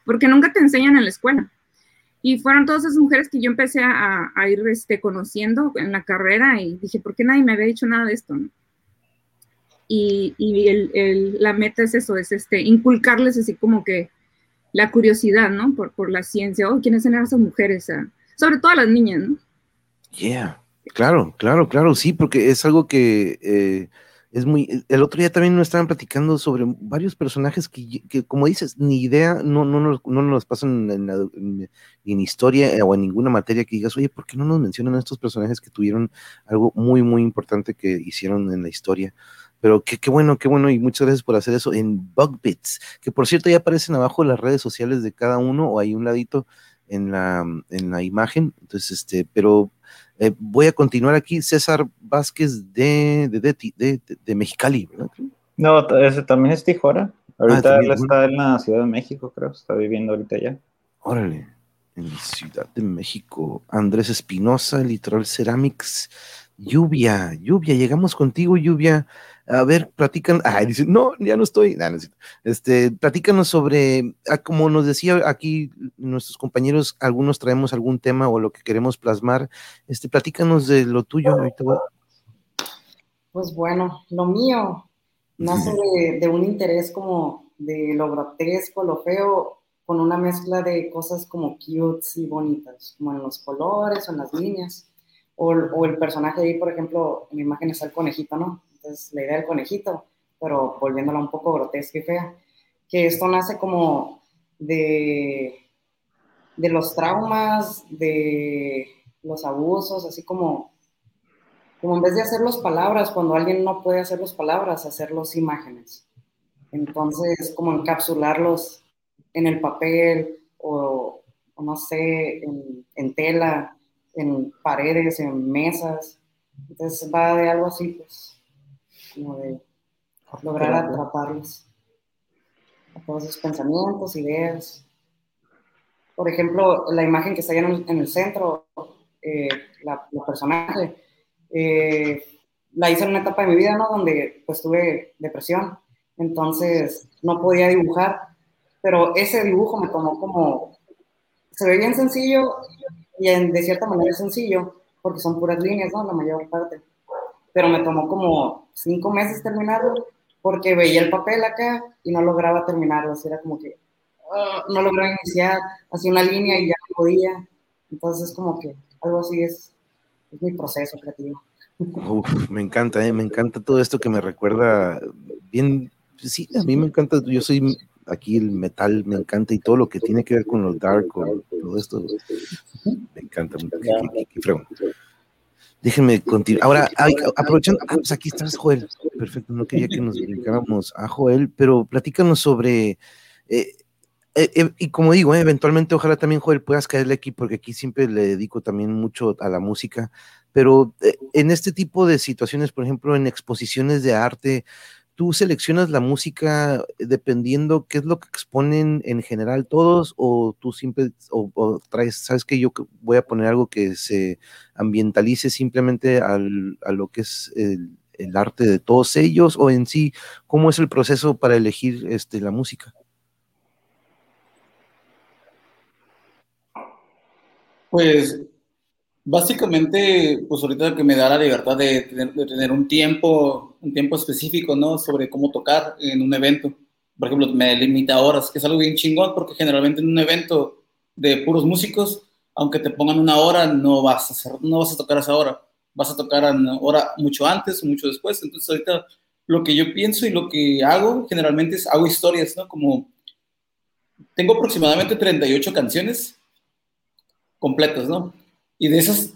Porque nunca te enseñan en la escuela. Y fueron todas esas mujeres que yo empecé a, ir este, conociendo en la carrera y dije, ¿por qué nadie me había dicho nada de esto? Y, la meta es eso, es este, inculcarles así como que la curiosidad, ¿no? Por, por la ciencia, oh, ¿quiénes eran esas mujeres? Ah, sobre todo las niñas, ¿no? Yeah, claro, claro, claro, sí, porque es algo que... Eh, es muy, el otro día también nos estaban platicando sobre varios personajes que, como dices, ni idea, no, no, nos, no nos pasan en, en, historia eh, o en ninguna materia que digas, oye, ¿por qué no nos mencionan a estos personajes que tuvieron algo muy, muy importante que hicieron en la historia? Pero qué, qué bueno, qué bueno, y muchas gracias por hacer eso en Bugbits, que por cierto ya aparecen abajo las redes sociales de cada uno, o hay un ladito en la, en la imagen, entonces, este, pero eh, voy a continuar aquí. César Vázquez de, de, de, Mexicali, ¿verdad? No, ese también es Tijuana. Ahorita ah, él está en la Ciudad de México, creo. Está viviendo ahorita allá. Órale, en la Ciudad de México. Andrés Espinosa, Litoral Ceramics. Lluvia, lluvia, llegamos contigo, lluvia. A ver, platican, ah, dice, no, ya no estoy, este, platícanos sobre, ah, como nos decía aquí nuestros compañeros, algunos traemos algún tema o lo que queremos plasmar, este, platícanos de lo tuyo. Pues bueno, lo mío nace de, de un interés como de lo grotesco, lo feo, con una mezcla de cosas como cutes y bonitas, como en los colores o en las líneas. O, o, el personaje ahí, por ejemplo, en la imagen está el conejito, ¿no? Es la idea del conejito, pero volviéndola un poco grotesca y fea, que esto nace como de, de los traumas, de los abusos, así como, como en vez de hacer las palabras, cuando alguien no puede hacer las palabras, hacerlos imágenes. Entonces, como encapsularlos en el papel o, no sé, en, en, tela, en paredes, en mesas. Entonces va de algo así, pues, como de lograr atraparlos a todos esos pensamientos, ideas. Por ejemplo, la imagen que está ahí en el, centro, eh, la, personaje, eh, la hice en una etapa de mi vida, ¿no? Donde pues tuve depresión, entonces no podía dibujar, pero ese dibujo me tomó como, se ve bien sencillo y en, de cierta manera es sencillo, porque son puras líneas, ¿no? La mayor parte pero me tomó como cinco meses terminarlo porque veía el papel acá y no lograba terminarlo, era como que ah, no lograba iniciar, hacía una línea y ya no podía, entonces como que algo así es, es mi proceso creativo. me encanta, eh, me encanta todo esto que me recuerda bien, sí, a mí me encanta, yo soy aquí el metal, me encanta y todo lo que tiene que ver con lo dark, o todo esto, me encanta, qué, qué, Déjenme continuar. Ahora, aprovechando, ah, pues aquí estás, Joel. Perfecto, no quería que nos dedicáramos a Joel, pero platícanos sobre. Eh, eh, eh, y como digo, eventualmente, ojalá también, Joel, puedas caerle aquí, porque aquí siempre le dedico también mucho a la música. Pero en este tipo de situaciones, por ejemplo, en exposiciones de arte, ¿tú seleccionas la música dependiendo qué es lo que exponen en general todos o tú siempre o, traes, sabes que yo voy a poner algo que se ambientalice simplemente al, a lo que es el, el, arte de todos ellos o en sí, cómo es el proceso para elegir este, la música? Pues básicamente, pues ahorita que me da la libertad de tener, un tiempo, un tiempo específico, ¿no? Sobre cómo tocar en un evento. Por ejemplo, me limita horas, que es algo bien chingón, porque generalmente en un evento de puros músicos, aunque te pongan una hora, no vas a, hacer, no vas a tocar esa hora. Vas a tocar una hora mucho antes o mucho después. Entonces, ahorita lo que yo pienso y lo que hago generalmente es hago historias, ¿no? Como tengo aproximadamente 38 canciones completas, ¿no? Y de esas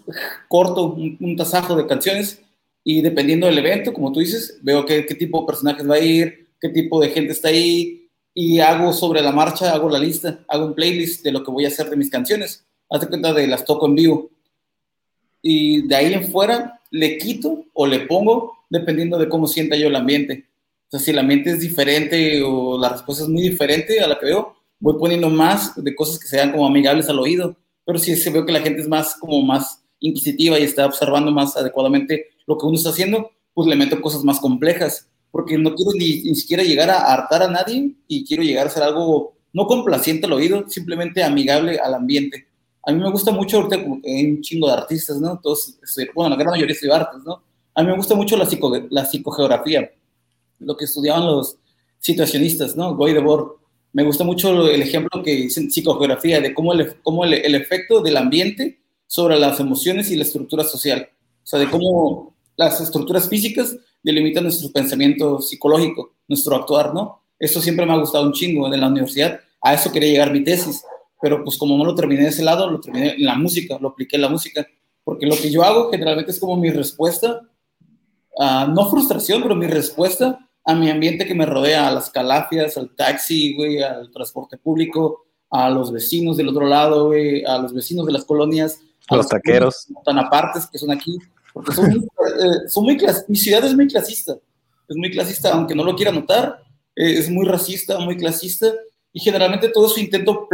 corto un, tasajo de canciones y dependiendo del evento, como tú dices, veo qué, qué tipo de personajes va a ir, qué tipo de gente está ahí y hago sobre la marcha, hago la lista, hago un playlist de lo que voy a hacer de mis canciones. Hazte cuenta de las toco en vivo. Y de ahí en fuera le quito o le pongo dependiendo de cómo sienta yo el ambiente. O sea, si el ambiente es diferente o la respuesta es muy diferente a la que veo, voy poniendo más de cosas que sean como amigables al oído pero si se veo que la gente es más como más inquisitiva y está observando más adecuadamente lo que uno está haciendo, pues le meto cosas más complejas, porque no quiero ni, ni siquiera llegar a hartar a nadie y quiero llegar a ser algo no complaciente al oído, simplemente amigable al ambiente. A mí me gusta mucho, ahorita hay un chingo de artistas, ¿no? Todos, bueno, la gran mayoría de artes, ¿no? A mí me gusta mucho la, psico, la psicogeografía, lo que estudiaban los situacionistas, ¿no? Goy de Boer me gusta mucho el ejemplo que dice en psicogeografía de cómo, el, cómo el, efecto del ambiente sobre las emociones y la estructura social. O sea, de cómo las estructuras físicas delimitan nuestro pensamiento psicológico, nuestro actuar, ¿no? Eso siempre me ha gustado un chingo en la universidad. A eso quería llegar mi tesis. Pero pues como no lo terminé de ese lado, lo terminé en la música, lo apliqué en la música. Porque lo que yo hago generalmente es como mi respuesta, no frustración, pero mi respuesta a mi ambiente que me rodea, a las calafias, al taxi, güey, al transporte público, a los vecinos del otro lado, güey, a los vecinos de las colonias. Los, taqueros. Tan apartes que son aquí, porque son muy, eh, son muy mi ciudad es muy clasista, es muy clasista, aunque no lo quiera notar, eh, es muy racista, muy clasista, y generalmente todo eso intento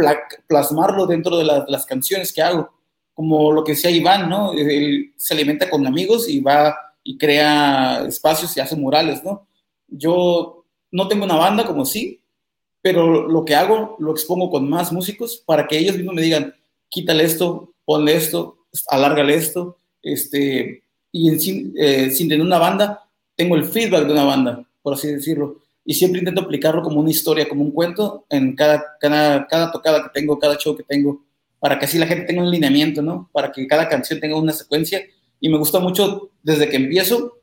plasmarlo dentro de, de, las canciones que hago, como lo que decía Iván, ¿no? Él se alimenta con amigos y va y crea espacios y hace murales, ¿no? Yo no tengo una banda como sí, pero lo que hago lo expongo con más músicos para que ellos mismos me digan, quítale esto, ponle esto, alárgale esto, este, y eh, sin, tener una banda, tengo el feedback de una banda, por así decirlo, y siempre intento aplicarlo como una historia, como un cuento en cada, cada, cada tocada que tengo, cada show que tengo, para que así la gente tenga un lineamiento, ¿no? Para que cada canción tenga una secuencia, y me gusta mucho desde que empiezo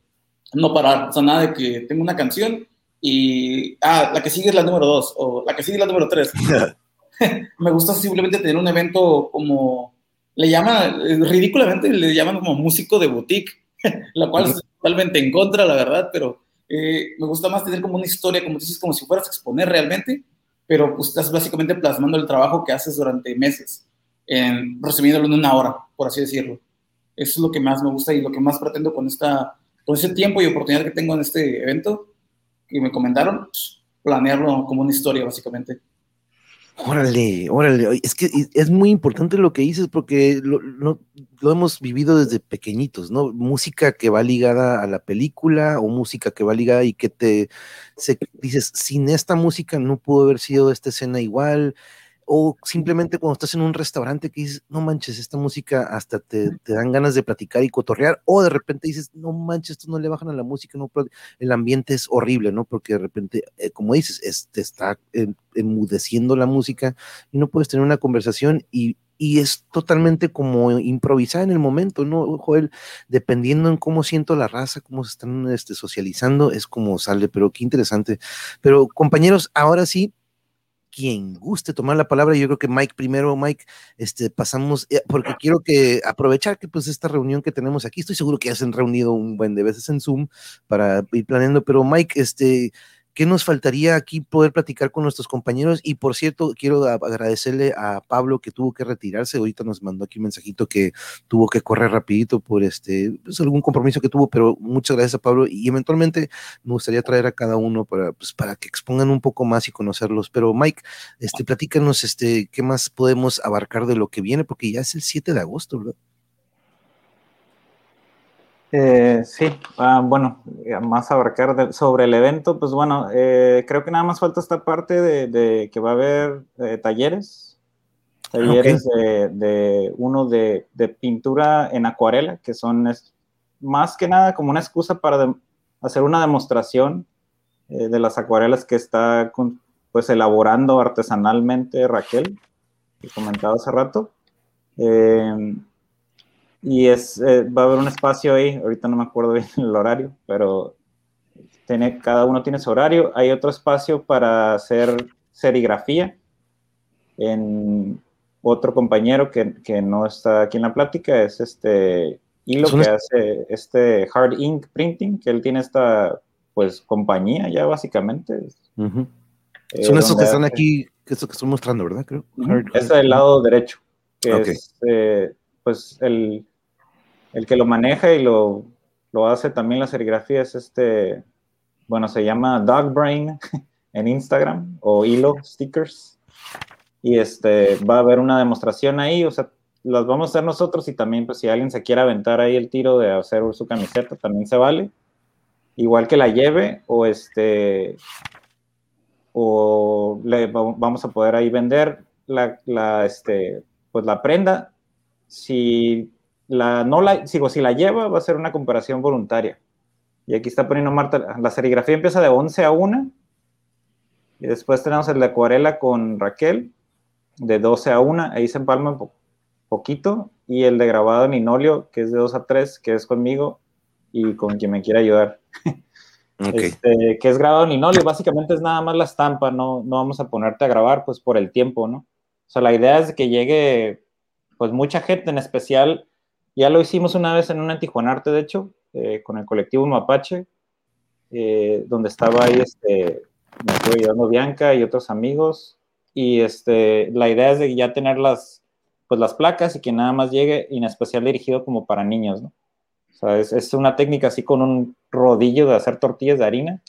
no parar, o sea, nada de que tengo una canción y, ah, la que sigue es la número dos, o la que sigue es la número tres. me gusta simplemente tener un evento como, le llaman, ridículamente le llaman como músico de boutique, la cual es totalmente en contra, la verdad, pero eh, me gusta más tener como una historia, como dices, como si fueras a exponer realmente, pero pues estás básicamente plasmando el trabajo que haces durante meses, en, resumiéndolo en una hora, por así decirlo. Eso es lo que más me gusta y lo que más pretendo con esta con ese tiempo y oportunidad que tengo en este evento que me comentaron, pues, planearlo como una historia, básicamente. Órale, órale, es que es muy importante lo que dices porque lo, hemos vivido desde pequeñitos, ¿no? Música que va ligada a la película o música que va ligada y que te dices, sin esta música no pudo haber sido esta escena igual, o simplemente cuando estás en un restaurante que dices, no manches, esta música hasta te, dan ganas de platicar y cotorrear, o de repente dices, no manches, esto no le bajan a la música, no, el ambiente es horrible, ¿no? Porque de repente, eh, como dices, te está enmudeciendo la música y no puedes tener una conversación y, y es totalmente como improvisar en el momento, ¿no, Joel? Dependiendo en cómo siento la raza, cómo se están este, socializando, es como sale, pero qué interesante. Pero compañeros, ahora sí, quien guste tomar la palabra. Yo creo que Mike primero, Mike, este, pasamos, eh, porque quiero que aprovechar que pues esta reunión que tenemos aquí, estoy seguro que ya se han reunido un buen de veces en Zoom para ir planeando, pero Mike, este, ¿qué nos faltaría aquí poder platicar con nuestros compañeros? Y por cierto, quiero agradecerle a Pablo que tuvo que retirarse, ahorita nos mandó aquí un mensajito que tuvo que correr rapidito por este, pues, algún compromiso que tuvo, pero muchas gracias a Pablo y eventualmente me gustaría traer a cada uno para, pues, para que expongan un poco más y conocerlos. Pero Mike, este, platícanos, este, ¿qué más podemos abarcar de lo que viene? Porque ya es el 7 de agosto, ¿verdad? Eh, sí, ah, bueno, eh, más abarcar sobre el evento, pues bueno, eh, creo que nada más falta esta parte de, que va a haber talleres, talleres de, uno de, pintura en acuarela, que son más que nada como una excusa para hacer una demostración de las acuarelas que está pues elaborando artesanalmente Raquel, que comentaba hace rato. Y es, eh, va a haber un espacio ahí, ahorita no me acuerdo bien el horario, pero tiene, cada uno tiene su horario. Hay otro espacio para hacer serigrafía en otro compañero que, que no está aquí en la plática, es este Hilo que hace este hard ink printing, que él tiene esta pues compañía ya básicamente. Eh, Son estos que están aquí, que estos que estoy mostrando, ¿verdad? Creo. es el lado derecho, que es eh, pues el el que lo maneja y lo, lo hace también la serigrafía es este, bueno, se llama Dog Brain en Instagram o Hilo Stickers. Y este, va a haber una demostración ahí, o sea, las vamos a hacer nosotros y también, pues, si alguien se quiere aventar ahí el tiro de hacer su camiseta, también se vale. Igual que la lleve o este, o le vamos a poder ahí vender la, la, este, pues la prenda. Si la, no la, sigo, si la lleva, va a ser una comparación voluntaria. Y aquí está poniendo Marta, la serigrafía empieza de 11 a 1. Y después tenemos el de acuarela con Raquel, de 12 a 1. Ahí se empalma un poquito. Y el de grabado en linoleo, que es de 2 a 3, que es conmigo y con quien me quiera ayudar. Este, que es grabado en linoleo. Básicamente es nada más la estampa, no, no vamos a ponerte a grabar, pues por el tiempo, ¿no? O sea, la idea es que llegue, pues mucha gente, en especial ya lo hicimos una vez en un Arte, de hecho, eh, con el colectivo Mapache, eh, donde estaba ahí, este, me estuve ayudando Bianca y otros amigos. Y este, la idea es de ya tener las, pues, las placas y que nada más llegue, y en especial dirigido como para niños, ¿no? O sea, es, es una técnica así con un rodillo de hacer tortillas de harina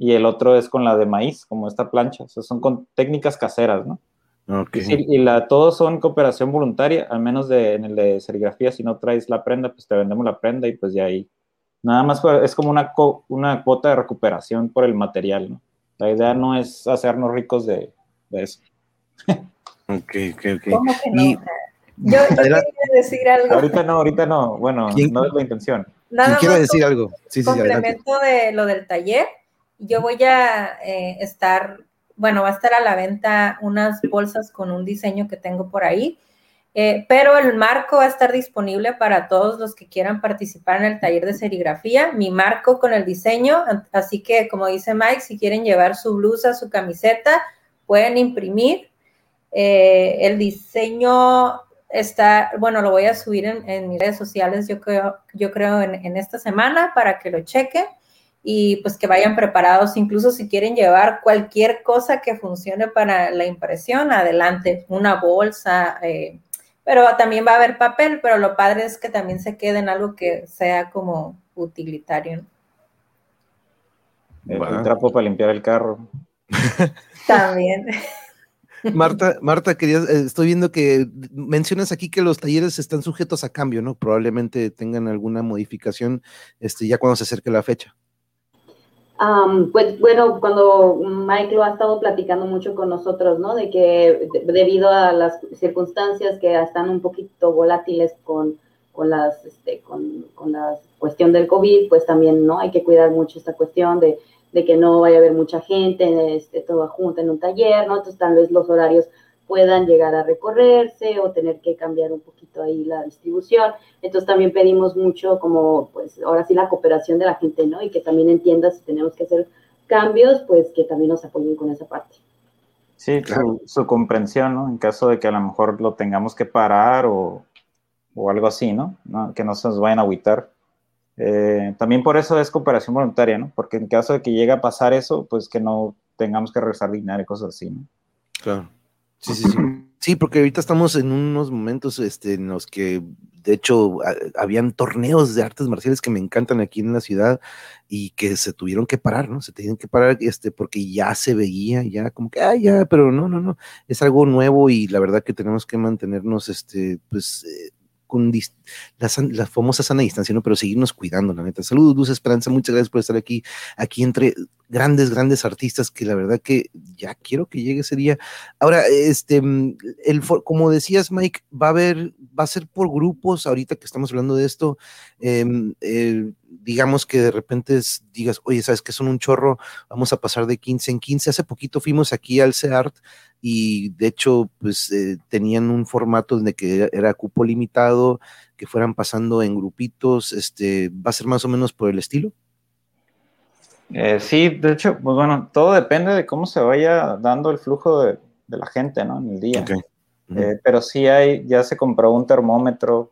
y el otro es con la de maíz, como esta plancha. O sea, son con técnicas caseras, ¿no? Y la, todos son cooperación voluntaria, al menos de, en el de serigrafía, si no traes la prenda, pues te vendemos la prenda y pues de ahí. Nada más es como una, una cuota de recuperación por el material, ¿no? La idea no es hacernos ricos de, eso. ok, ok, ok. ¿Cómo que no? yo, quería decir algo. Ahorita no, ahorita no. Bueno, no es la intención. Nada quiere decir algo? Sí, sí, complemento de lo del taller. Yo voy a eh, estar bueno, va a estar a la venta unas bolsas con un diseño que tengo por ahí, eh, pero el marco va a estar disponible para todos los que quieran participar en el taller de serigrafía, mi marco con el diseño, así que como dice Mike, si quieren llevar su blusa, su camiseta, pueden imprimir. Eh, el diseño está, bueno, lo voy a subir en, mis redes sociales, yo creo, yo creo en, en esta semana para que lo chequen y pues que vayan preparados, incluso si quieren llevar cualquier cosa que funcione para la impresión, adelante, una bolsa, eh, pero también va a haber papel, pero lo padre es que también se quede en algo que sea como utilitario. Un trapo para limpiar el carro. también. Marta, Marta, quería, eh, estoy viendo que mencionas aquí que los talleres están sujetos a cambio, ¿no? Probablemente tengan alguna modificación este, ya cuando se acerque la fecha pues bueno, cuando lo ha estado platicando mucho con nosotros, ¿no? De que debido a las circunstancias que están un poquito volátiles con, con las, este, con, con, la cuestión del COVID, pues también, ¿no? Hay que cuidar mucho esta cuestión de, de que no vaya a haber mucha gente, este, toda junta en un taller, ¿no? Entonces tal vez los horarios puedan llegar a recorrerse o tener que cambiar un poquito ahí la distribución. Entonces también pedimos mucho como, pues ahora sí la cooperación de la gente, ¿no? Y que también entienda si tenemos que hacer cambios, pues que también nos apoyen con esa parte. Sí, su, comprensión, ¿no? En caso de que a lo mejor lo tengamos que parar o, o algo así, ¿no? Que no se nos vayan a agüitar. Eh, también por eso es cooperación voluntaria, ¿no? Porque en caso de que llegue a pasar eso, pues que no tengamos que regresar dinero y cosas así, ¿no? Claro. Sí, sí, sí. Sí, porque ahorita estamos en unos momentos este, en los que, de hecho, habían torneos de artes marciales que me encantan aquí en la ciudad y que se tuvieron que parar, ¿no? Se tenían que parar este, porque ya se veía, ya como que, ah, ya, pero no, no, no, es algo nuevo y la verdad que tenemos que mantenernos, este, pues, eh, con la, famosa sana distancia. Pero seguirnos cuidando, la neta. Saludos, Luz Esperanza, muchas gracias por estar aquí, aquí entre grandes, grandes artistas que la verdad que ya quiero que llegue ese día. Ahora, este, el, como decías, Mike, va a haber, va a ser por grupos, ahorita que estamos hablando de esto, em, digamos que de repente digas, oye, ¿sabes que son un chorro? Vamos a pasar de 15 en 15. Hace poquito fuimos aquí al CEART y de hecho, pues eh, tenían un formato de que era cupo limitado, que fueran pasando en grupitos, este, ¿va a ser más o menos por el estilo? Eh, sí, de hecho, pues bueno, todo depende de cómo se vaya dando el flujo de, la gente, ¿no? En el día. Eh, pero sí hay, ya se compró un termómetro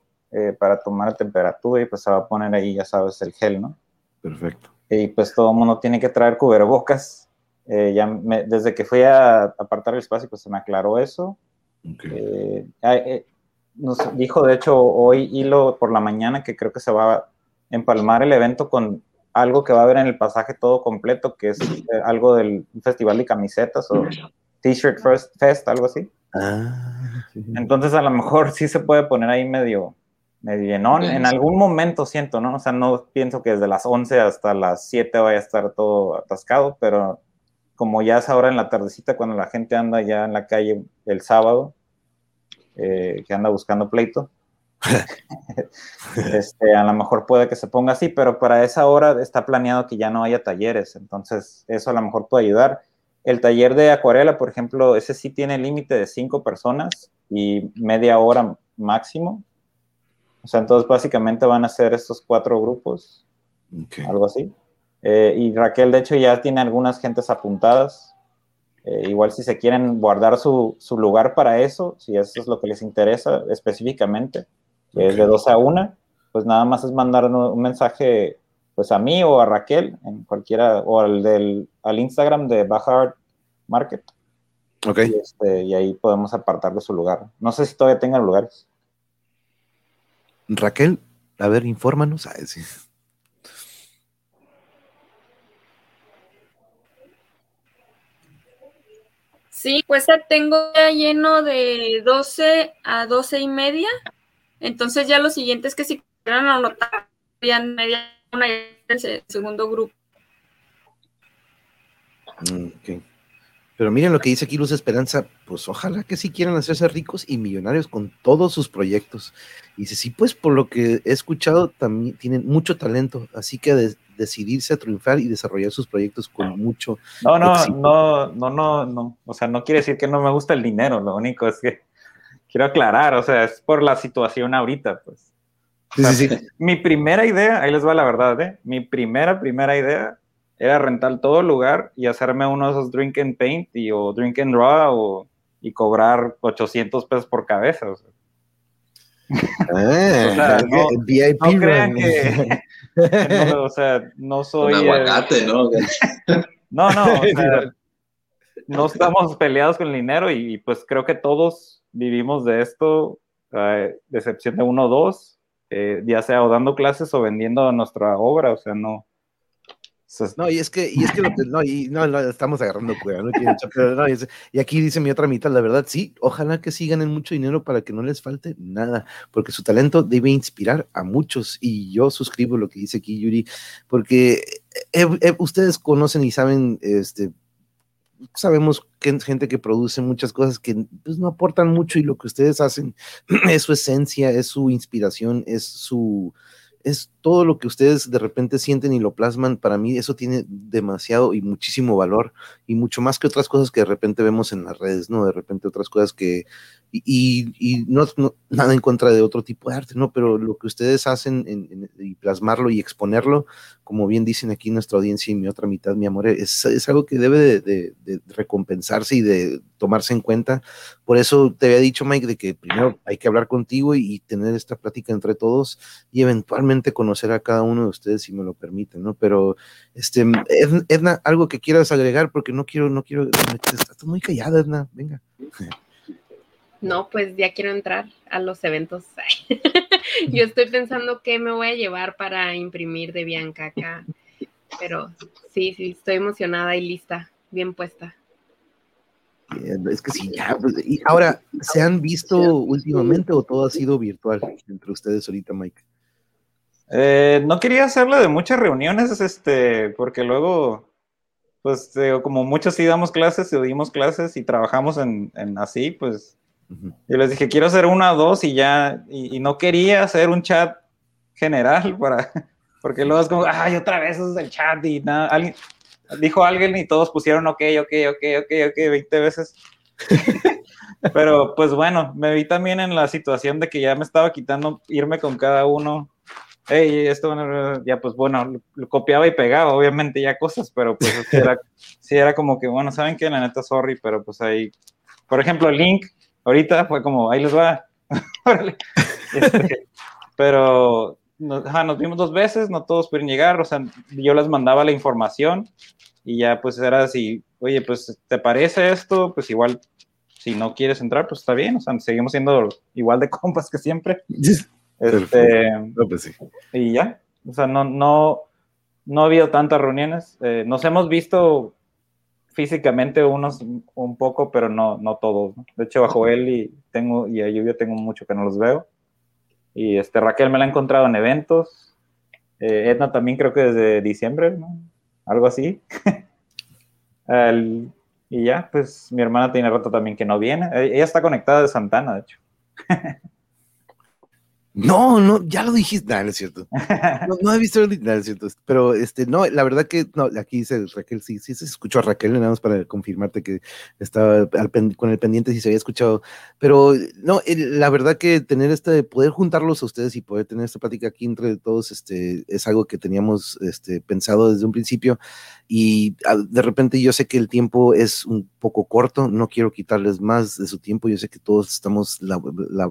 para tomar temperatura y pues se va a poner ahí, ya sabes, el gel, ¿no? Perfecto. Y pues todo el mundo tiene que traer cubrebocas eh, ya desde que fui a apartar el espacio, pues se me aclaró eso. Eh, eh, nos dijo, de hecho, hoy Hilo por la mañana que creo que se va a empalmar el evento con algo que va a haber en el pasaje todo completo, que es algo del festival de camisetas o T-shirt Fest, algo así. Ah, Entonces, a lo mejor sí se puede poner ahí medio, medio llenón. En algún momento siento, ¿no? O sea, no pienso que desde las 11 hasta las 7 vaya a estar todo atascado, pero como ya es ahora en la tardecita, cuando la gente anda ya en la calle el sábado, eh, que anda buscando pleito, este, a lo mejor puede que se ponga así, pero para esa hora está planeado que ya no haya talleres, entonces eso a lo mejor puede ayudar. El taller de acuarela, por ejemplo, ese sí tiene límite de cinco personas y media hora máximo. O sea, entonces básicamente van a ser estos cuatro grupos, algo así. Eh, y Raquel, de hecho, ya tiene algunas gentes apuntadas. Eh, igual si se quieren guardar su, su, lugar para eso, si eso es lo que les interesa específicamente, que es de 12 a 1, pues nada más es mandar un, mensaje pues a mí o a Raquel, en cualquiera, o al, del, al Instagram de Baja Market. Ok. Y, este, y, ahí podemos apartarle su lugar. No sé si todavía tengan lugares. Raquel, a ver, infórmanos. A decir. Sí, pues tengo ya lleno de 12 a 12 y media. Entonces ya lo siguiente es que si quieran anotar, ya media una el segundo grupo. Okay. Pero miren lo que dice aquí Luz Esperanza, pues ojalá que sí quieran hacerse ricos y millonarios con todos sus proyectos. Y dice, sí, pues por lo que he escuchado, también tienen mucho talento, así que decidirse a triunfar y desarrollar sus proyectos con mucho. No, no, no, no, no, no, o sea, no quiere decir que no me gusta el dinero, lo único es que quiero aclarar, o sea, es por la situación ahorita, pues. sí, sí, sí. Mi primera idea, ahí les va la verdad, ¿eh? Mi primera, primera idea era rentar todo el lugar y hacerme uno de esos drink and paint y, o drink and draw o, y cobrar 800 pesos por cabeza. O sea. Ah, no, VIP no crean que, no, o sea, no soy. Un aguacate, ¿no? no, no, o sea, no estamos peleados con el dinero y pues creo que todos vivimos de esto, de excepción de uno o dos, eh, ya sea o dando clases o vendiendo nuestra obra, o sea, no, no, y es que, y es que no, y no, estamos agarrando cueva, ¿no? y aquí dice mi otra mitad, la verdad, sí, ojalá que sí ganen mucho dinero para que no les falte nada, porque su talento debe inspirar a muchos, y yo suscribo lo que dice aquí Yuri, porque eh, eh, ustedes conocen y saben, este, sabemos que gente que produce muchas cosas que pues, no aportan mucho y lo que ustedes hacen es su esencia, es su inspiración, es su es todo lo que ustedes de repente sienten y lo plasman, para mí eso tiene demasiado y muchísimo valor y mucho más que otras cosas que de repente vemos en las redes, ¿no? De repente otras cosas que y, y no, nada en contra de otro tipo de arte, ¿no? Pero lo que ustedes hacen en, y plasmarlo y exponerlo, como bien dicen aquí nuestra audiencia y mi otra mitad, mi amor, es, es algo que debe de, de, recompensarse y de tomarse en cuenta. Por eso te había dicho, Mike, de que primero hay que hablar contigo y, tener esta plática entre todos y eventualmente conocer a cada uno de ustedes, si me lo permiten, ¿no? Pero, este, Edna, algo que quieras agregar, porque no quiero, no quiero, estás muy callada, Edna, venga. No, pues ya quiero entrar a los eventos. Yo estoy pensando qué me voy a llevar para imprimir de Bianca acá. Pero sí, sí, estoy emocionada y lista, bien puesta. Es que sí, ya. Pues, y ahora, ¿se han visto últimamente o todo ha sido virtual entre ustedes ahorita, Mike? Eh, no quería hacerle de muchas reuniones, este, porque luego, pues, como muchos sí damos clases y dimos clases y trabajamos en, en así, pues yo les dije, quiero hacer una o dos y ya, y, no quería hacer un chat general para, porque luego es como, ay, otra vez es el chat y nada, alguien, dijo alguien y todos pusieron ok, ok, ok, ok, ok, 20 veces. Pero pues bueno, me vi también en la situación de que ya me estaba quitando irme con cada uno. Hey, esto, ya pues bueno, lo copiaba y pegaba, obviamente ya cosas, pero pues sí era, sí era como que, bueno, saben que la neta, sorry, pero pues ahí, por ejemplo, Link, Ahorita fue como, ahí les va. Este, pero nos vimos dos veces, no todos pudieron llegar, o sea, yo les mandaba la información y ya pues era así, oye, pues te parece esto, pues igual si no quieres entrar, pues está bien, o sea, seguimos siendo igual de compas que siempre. Este, pues y ya, o sea, no, no, no ha habido tantas reuniones, eh, nos hemos visto físicamente unos un poco, pero no, no todos. De hecho, bajo él y tengo y a Lluvia tengo mucho que no los veo. Y este Raquel me la ha encontrado en eventos. Eh, Edna también creo que desde diciembre, ¿no? Algo así. y ya, pues mi hermana tiene rato también que no viene. E, ella está conectada de Santana, de hecho. No, no, ya lo dijiste, no, no es cierto. No, he visto, no, es cierto. Pero, este, no, la verdad que, no, aquí dice Raquel, sí, sí se escuchó a Raquel, nada más para confirmarte que estaba con el pendiente si se había escuchado. Pero, no, la verdad que tener este, poder juntarlos a ustedes y poder tener esta plática aquí entre todos, este, es algo que teníamos, este, pensado desde un principio y ah, de repente yo sé que el tiempo es un poco corto, no quiero quitarles más de su tiempo, yo sé que todos estamos, la,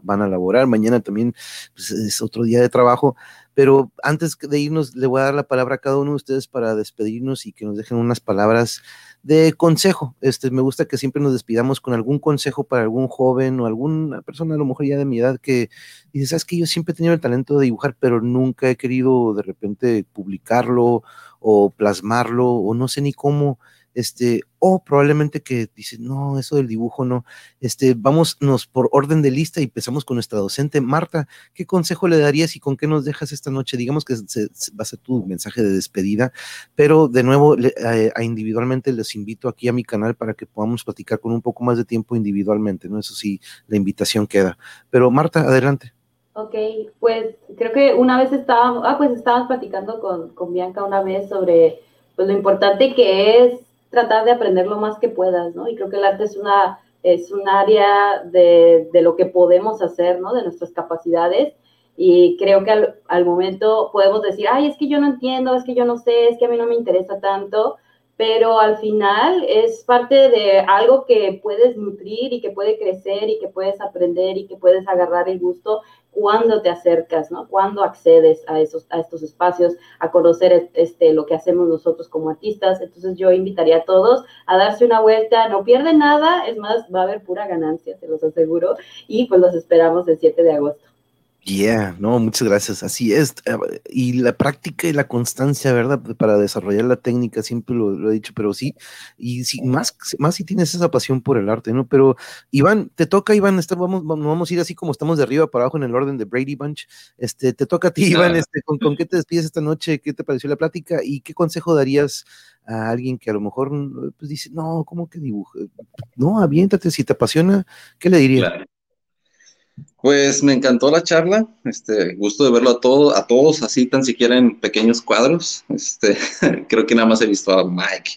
van a laborar, mañana también pues, es otro día de trabajo, pero antes de irnos le voy a dar la palabra a cada uno de ustedes para despedirnos y que nos dejen unas palabras de consejo. Este, me gusta que siempre nos despidamos con algún consejo para algún joven o alguna persona a lo mejor ya de mi edad que dice, sabes que yo siempre he tenido el talento de dibujar, pero nunca he querido de repente publicarlo o plasmarlo o no sé ni cómo este, o probablemente que dice, no, eso del dibujo no, este, vámonos por orden de lista y empezamos con nuestra docente. Marta, ¿qué consejo le darías y con qué nos dejas esta noche? Digamos que va a ser tu mensaje de despedida, pero de nuevo, eh, a, individualmente les invito aquí a mi canal para que podamos platicar con un poco más de tiempo individualmente, ¿no? Eso sí, la invitación queda. Pero Marta, adelante. Ok, pues creo que una vez estábamos, ah, pues estábamos platicando con, con Bianca una vez sobre pues, lo importante que es tratar de aprender lo más que puedas, ¿no? Y creo que el arte es una es un área de, de lo que podemos hacer, ¿no? De nuestras capacidades. Y creo que al, al, momento podemos decir, ay, es que yo no entiendo, es que yo no sé, es que a mí no me interesa tanto, pero al final es parte de algo que puedes nutrir y que puede crecer y que puedes aprender y que puedes agarrar el gusto cuando te acercas, ¿no? Cuando accedes a, esos, a estos espacios, a conocer este, lo que hacemos nosotros como artistas. Entonces yo invitaría a todos a darse una vuelta, no pierden nada, es más, va a haber pura ganancia, se los aseguro, y pues los esperamos el 7 de agosto. Yeah, no, muchas gracias. Así es. Eh, y la práctica y la constancia, ¿verdad? Para desarrollar la técnica, siempre lo, he dicho, pero sí, y sí, más, más si tienes esa pasión por el arte, ¿no? Pero, Iván, te toca, Iván, vamos, vamos a ir así como estamos de arriba para abajo en el orden de Brady Bunch. Este, te toca a ti, Iván, este, ¿con, ¿con, qué te despides esta noche? ¿Qué te pareció la plática? ¿Y qué consejo darías a alguien que a lo mejor pues, dice, no, ¿cómo que dibujo? No, aviéntate, si te apasiona, ¿qué le dirías? Pues me encantó la charla, este, gusto de verlo a, todo, a todos, así tan siquiera en pequeños cuadros. Este, creo que nada más he visto a Mike.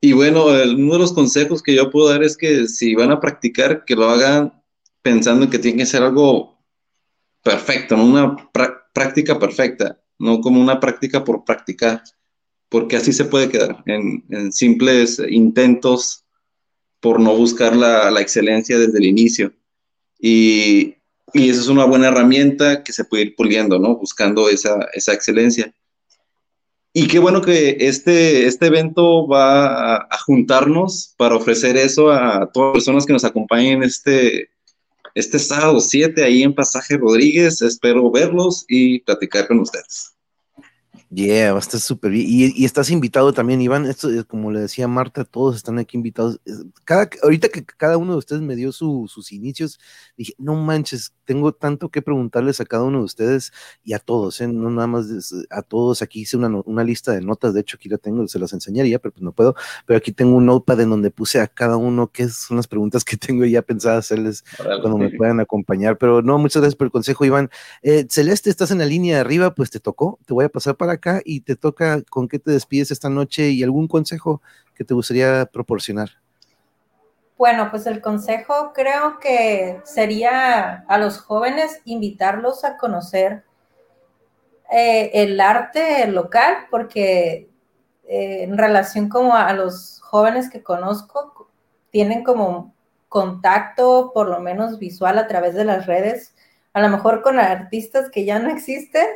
Y bueno, uno de los consejos que yo puedo dar es que si van a practicar, que lo hagan pensando en que tiene que ser algo perfecto, una práctica perfecta, no como una práctica por practicar, porque así se puede quedar en, simples intentos por no buscar la, excelencia desde el inicio. Y, y eso es una buena herramienta que se puede ir puliendo, ¿no? Buscando esa, esa excelencia. Y qué bueno que este, este evento va a, juntarnos para ofrecer eso a todas las personas que nos acompañen este, este sábado 7 ahí en Pasaje Rodríguez. Espero verlos y platicar con ustedes. Yeah, va a estar súper bien. Y, estás invitado también, Iván. Esto, como le decía Marta, todos están aquí invitados. Cada, ahorita que cada uno de ustedes me dio sus inicios, dije, no manches, tengo tanto que preguntarles a cada uno de ustedes y a todos, ¿eh? no nada más a todos. Aquí hice una, una, lista de notas, de hecho aquí la tengo, se las enseñaría, pero pues no puedo. Pero aquí tengo un notepad en donde puse a cada uno qué son las preguntas que tengo ya pensadas hacerles cuando me puedan acompañar. Pero no, muchas gracias por el consejo, Iván. Eh, Celeste, estás en la línea de arriba, pues te tocó, te voy a pasar para acá y te toca con qué te despides esta noche y algún consejo que te gustaría proporcionar. Bueno, pues el consejo creo que sería a los jóvenes invitarlos a conocer eh, el arte local, porque eh, en relación como a, los jóvenes que conozco, tienen como contacto, por lo menos visual, a través de las redes, a lo mejor con artistas que ya no existen,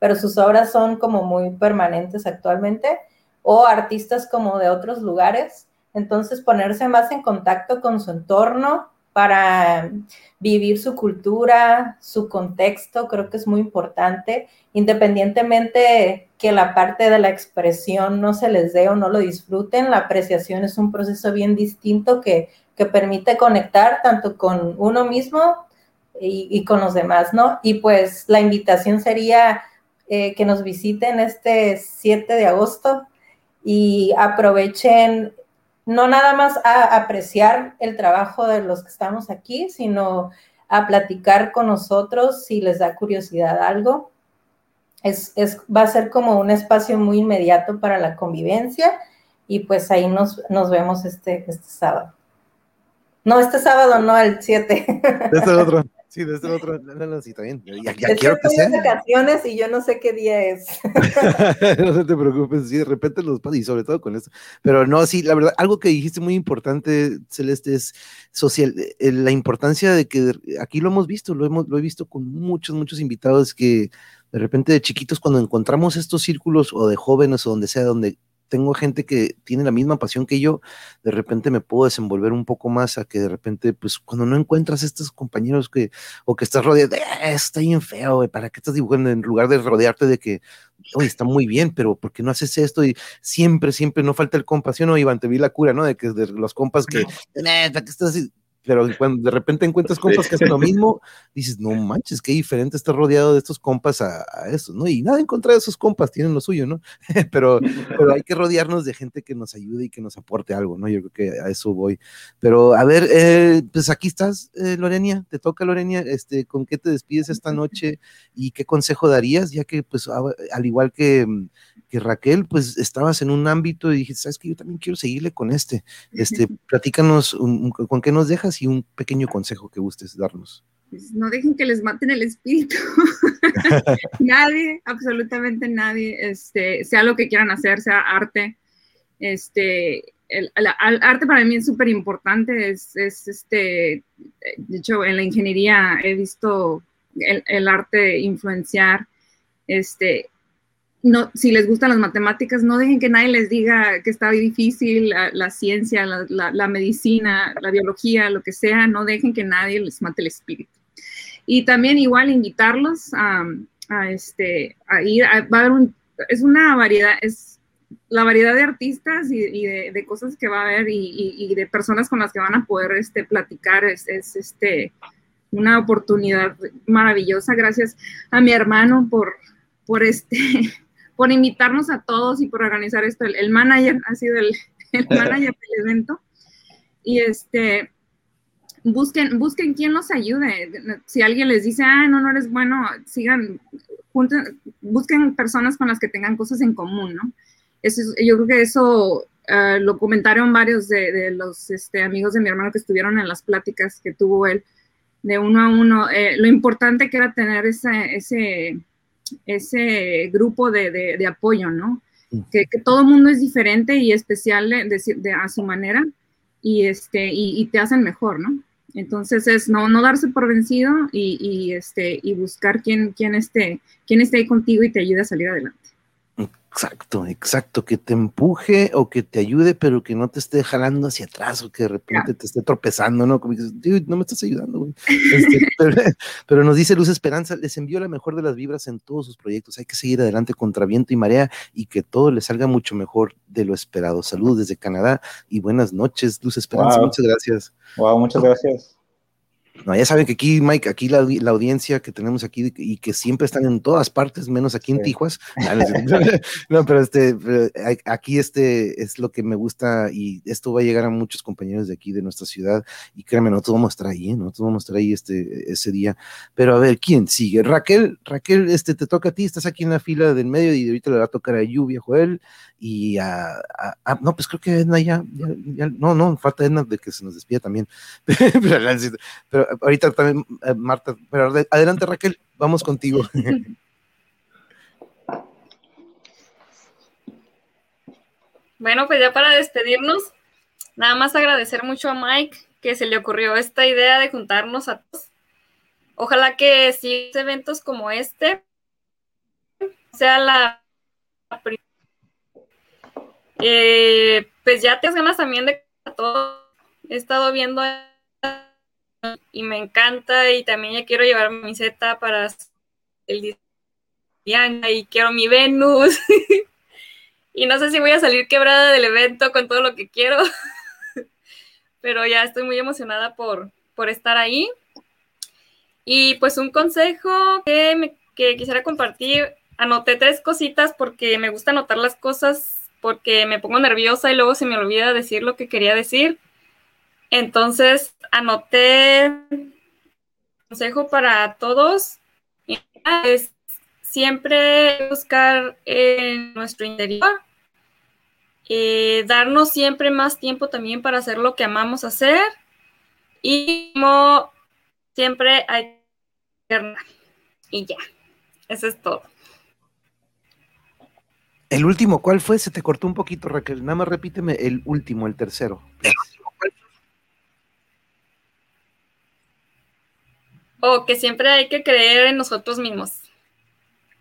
pero sus obras son como muy permanentes actualmente, o artistas como de otros lugares. Entonces, ponerse más en contacto con su entorno para vivir su cultura, su contexto, creo que es muy importante, independientemente que la parte de la expresión no se les dé o no lo disfruten, la apreciación es un proceso bien distinto que, que permite conectar tanto con uno mismo y, y, con los demás, ¿no? Y pues la invitación sería eh, que nos visiten este 7 de agosto y aprovechen no nada más a apreciar el trabajo de los que estamos aquí, sino a platicar con nosotros si les da curiosidad algo. Es, va a ser como un espacio muy inmediato para la convivencia y pues ahí nos, nos vemos este, este sábado. No, este sábado no, el 7. Este otro. Sí, desde el otro. No, no, sí, también. Ya, ya quiero que sea. vacaciones y yo no sé qué día es. no te preocupes, sí, de repente los y sobre todo con esto. Pero no, sí, la verdad, algo que dijiste muy importante, Celeste, es social, eh, la importancia de que aquí lo hemos visto, lo hemos, lo he visto con muchos, muchos invitados que de repente de chiquitos cuando encontramos estos círculos o de jóvenes o donde sea, donde tengo gente que tiene la misma pasión que yo, de repente me puedo desenvolver un poco más a que de repente, pues cuando no encuentras estos compañeros que, o que estás rodeado de, eh, está bien feo, ¿para qué estás dibujando? En lugar de rodearte de que, oye, está muy bien, pero ¿por qué no haces esto? Y siempre, siempre no falta el compasión, o Iván, te vi la cura, ¿no? De que de los compas que, eh, ¿para qué estás así? Pero cuando de repente encuentras compas que hacen lo mismo, dices, no manches, qué diferente estar rodeado de estos compas a, a estos, ¿no? Y nada en contra de esos compas, tienen lo suyo, ¿no? pero, pero hay que rodearnos de gente que nos ayude y que nos aporte algo, ¿no? Yo creo que a eso voy. Pero a ver, eh, pues aquí estás, eh, Lorenia, te toca, Lorenia, este, ¿con qué te despides esta noche y qué consejo darías? Ya que, pues, al igual que mm, que Raquel, pues estabas en un ámbito y dijiste, sabes que yo también quiero seguirle con este. Este, platícanos con qué nos dejas y un pequeño consejo que gustes darnos. Pues no dejen que les maten el espíritu. nadie, absolutamente nadie, este, sea lo que quieran hacer, sea arte, este, el, arte para mí es súper importante, es, es, este, de hecho, en la ingeniería he visto el, el arte influenciar, este, no, si les gustan las matemáticas, no dejen que nadie les diga que está difícil la, ciencia, la, medicina, la biología, lo que sea, no dejen que nadie les mate el espíritu. Y también igual invitarlos a, este, a ir, va a haber es una variedad, es la variedad de artistas y, de, cosas que va a haber y, de personas con las que van a poder este, platicar, es, es este, una oportunidad maravillosa. Gracias a mi hermano por, por este por invitarnos a todos y por organizar esto. El, manager ha sido el, manager del evento. Y este, busquen, busquen quién los ayude. Si alguien les dice, ah, no, no eres bueno, sigan, busquen personas con las que tengan cosas en común, ¿no? Eso, yo creo que eso ah, lo comentaron varios de, los este, amigos de mi hermano que estuvieron en las pláticas que tuvo él. de uno a uno. Eh, lo importante que era tener ese, ese, ese grupo de, de, apoyo, ¿no? Mm. Que, que, todo el mundo es diferente y especial de, a su manera y, este, y, y, te hacen mejor, ¿no? Entonces es no, no darse por vencido y, y este, y buscar quién, quién, esté, quién esté ahí contigo y te ayude a salir adelante. Exacto, exacto, que te empuje o que te ayude, pero que no te esté jalando hacia atrás o que de repente te esté tropezando, ¿no? Como dices, no me estás ayudando, güey. Este, pero, nos dice Luz Esperanza, les envío la mejor de las vibras en todos sus proyectos. Hay que seguir adelante contra viento y marea y que todo les salga mucho mejor de lo esperado. Saludos desde Canadá y buenas noches, Luz Esperanza. Muchas gracias. Wow, muchas gracias. No, ya saben que aquí, Mike, aquí la, audiencia que tenemos aquí y que siempre están en todas partes, menos aquí en Tijuas. no, pero este, aquí este es lo que me gusta y esto va a llegar a muchos compañeros de aquí de nuestra ciudad y créanme, nosotros vamos a estar ahí, ¿eh? nosotros vamos a estar ahí este, ese día. Pero a ver, ¿quién sigue? Raquel, Raquel, este te toca a ti, estás aquí en la fila del medio y ahorita le va a tocar a Lluvia, Joel y a, no, pues creo que Edna ya, ya, no, no, falta Edna de que se nos despida también. pero ahorita también, eh, Marta, pero adelante Raquel, vamos contigo. Bueno, pues ya para despedirnos, nada más agradecer mucho a Mike que se le ocurrió esta idea de juntarnos a todos. Ojalá que si eventos como este sea la eh, pues ya te ganas también de todo. He estado viendo y me encanta y también ya quiero llevar mi Z para el día y quiero mi Venus. Y no sé si voy a salir quebrada del evento con todo lo que quiero pero ya estoy muy emocionada por, por estar ahí. Y pues un consejo que, que quisiera compartir anoté tres cositas porque me gusta anotar las cosas porque me pongo nerviosa y luego se me olvida decir lo que quería decir. Entonces, anoté consejo para todos es siempre buscar en nuestro interior, eh, darnos siempre más tiempo también para hacer lo que amamos hacer y como siempre hay que y ya, eso es todo. El último, ¿cuál fue? Se te cortó un poquito, Raquel. Nada más repíteme el último, el tercero. O que siempre hay que creer en nosotros mismos.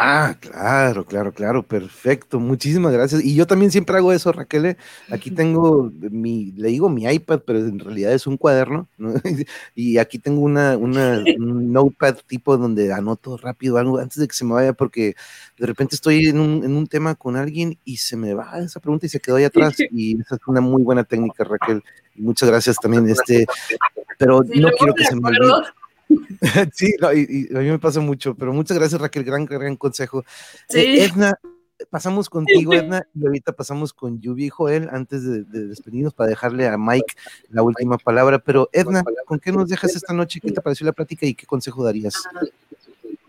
Ah, claro, claro, claro, perfecto. Muchísimas gracias. Y yo también siempre hago eso, Raquel. ¿eh? Aquí tengo mi, le digo mi iPad, pero en realidad es un cuaderno, ¿no? Y aquí tengo una, una, un notepad tipo donde anoto rápido algo antes de que se me vaya, porque de repente estoy en un, en un tema con alguien y se me va esa pregunta y se quedó ahí atrás. Y esa es una muy buena técnica, Raquel. Y muchas gracias también. Este, pero no quiero que se me olvide. sí, y, a mí me pasa mucho, pero muchas gracias Raquel, gran, gran consejo. Eh, Edna, pasamos contigo Edna y ahorita pasamos con Yubi y Joel antes de, despedirnos para dejarle a Mike la última palabra, pero Edna, ¿con qué nos dejas esta noche? ¿Qué te pareció la plática y qué consejo darías?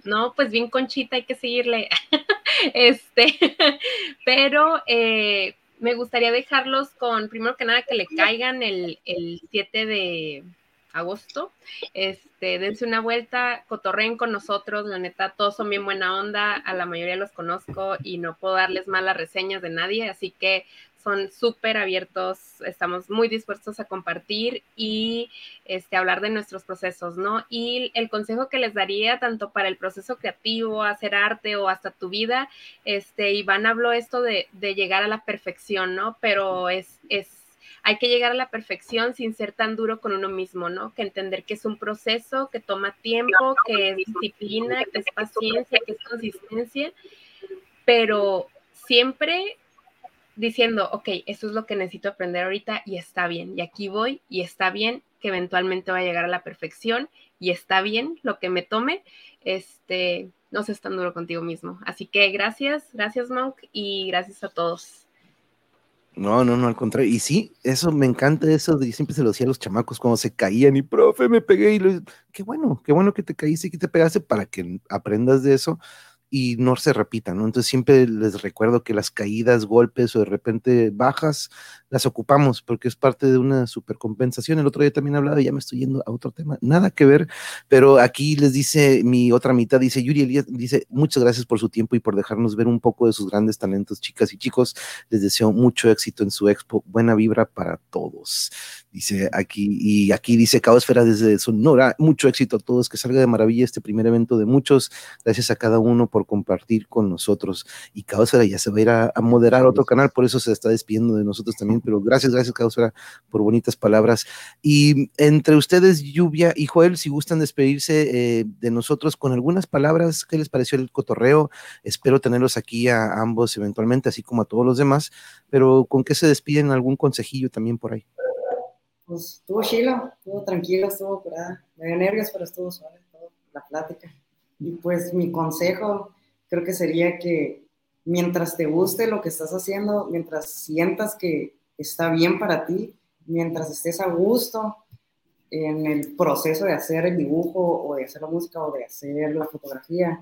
No, pues bien conchita, hay que seguirle. este, pero eh, me gustaría dejarlos con, primero que nada, que le caigan el, el 7 de agosto. Este, dense una vuelta, cotorreen con nosotros, la neta, todos son bien buena onda, a la mayoría los conozco y no puedo darles malas reseñas de nadie, así que son súper abiertos, estamos muy dispuestos a compartir y este, hablar de nuestros procesos, ¿no? Y el consejo que les daría tanto para el proceso creativo, hacer arte o hasta tu vida, este, Iván habló esto de, de llegar a la perfección, ¿no? Pero es, es hay que llegar a la perfección sin ser tan duro con uno mismo, ¿no? Que entender que es un proceso, que toma tiempo, que es disciplina, que es paciencia, que es consistencia, pero siempre diciendo, ok, eso es lo que necesito aprender ahorita y está bien, y aquí voy y está bien que eventualmente va a llegar a la perfección y está bien lo que me tome, este, no seas tan duro contigo mismo. Así que gracias, gracias Monk y gracias a todos. No, no, no, al contrario. Y sí, eso me encanta, eso de siempre se lo decía a los chamacos cuando se caían y, profe, me pegué y lo, qué bueno, qué bueno que te caíste y que te pegaste para que aprendas de eso y no se repita, ¿no? Entonces siempre les recuerdo que las caídas, golpes o de repente bajas las ocupamos porque es parte de una supercompensación. El otro día también hablaba, ya me estoy yendo a otro tema, nada que ver, pero aquí les dice mi otra mitad, dice Yuri Elías, dice muchas gracias por su tiempo y por dejarnos ver un poco de sus grandes talentos, chicas y chicos. Les deseo mucho éxito en su expo, buena vibra para todos. Dice aquí, y aquí dice Caosfera desde Sonora, mucho éxito a todos, que salga de maravilla este primer evento de muchos. Gracias a cada uno por compartir con nosotros. Y Caosfera ya se va a ir a, moderar otro canal, por eso se está despidiendo de nosotros también. Pero gracias, gracias Caosfera por bonitas palabras. Y entre ustedes, Lluvia y Joel, si gustan despedirse eh, de nosotros con algunas palabras, ¿qué les pareció el cotorreo? Espero tenerlos aquí a ambos eventualmente, así como a todos los demás. Pero ¿con qué se despiden? ¿Algún consejillo también por ahí? pues estuvo chilo, estuvo tranquilo, estuvo curada. Me dio nervios, pero estuvo suave la plática. Y pues mi consejo creo que sería que mientras te guste lo que estás haciendo, mientras sientas que está bien para ti, mientras estés a gusto en el proceso de hacer el dibujo o de hacer la música o de hacer la fotografía,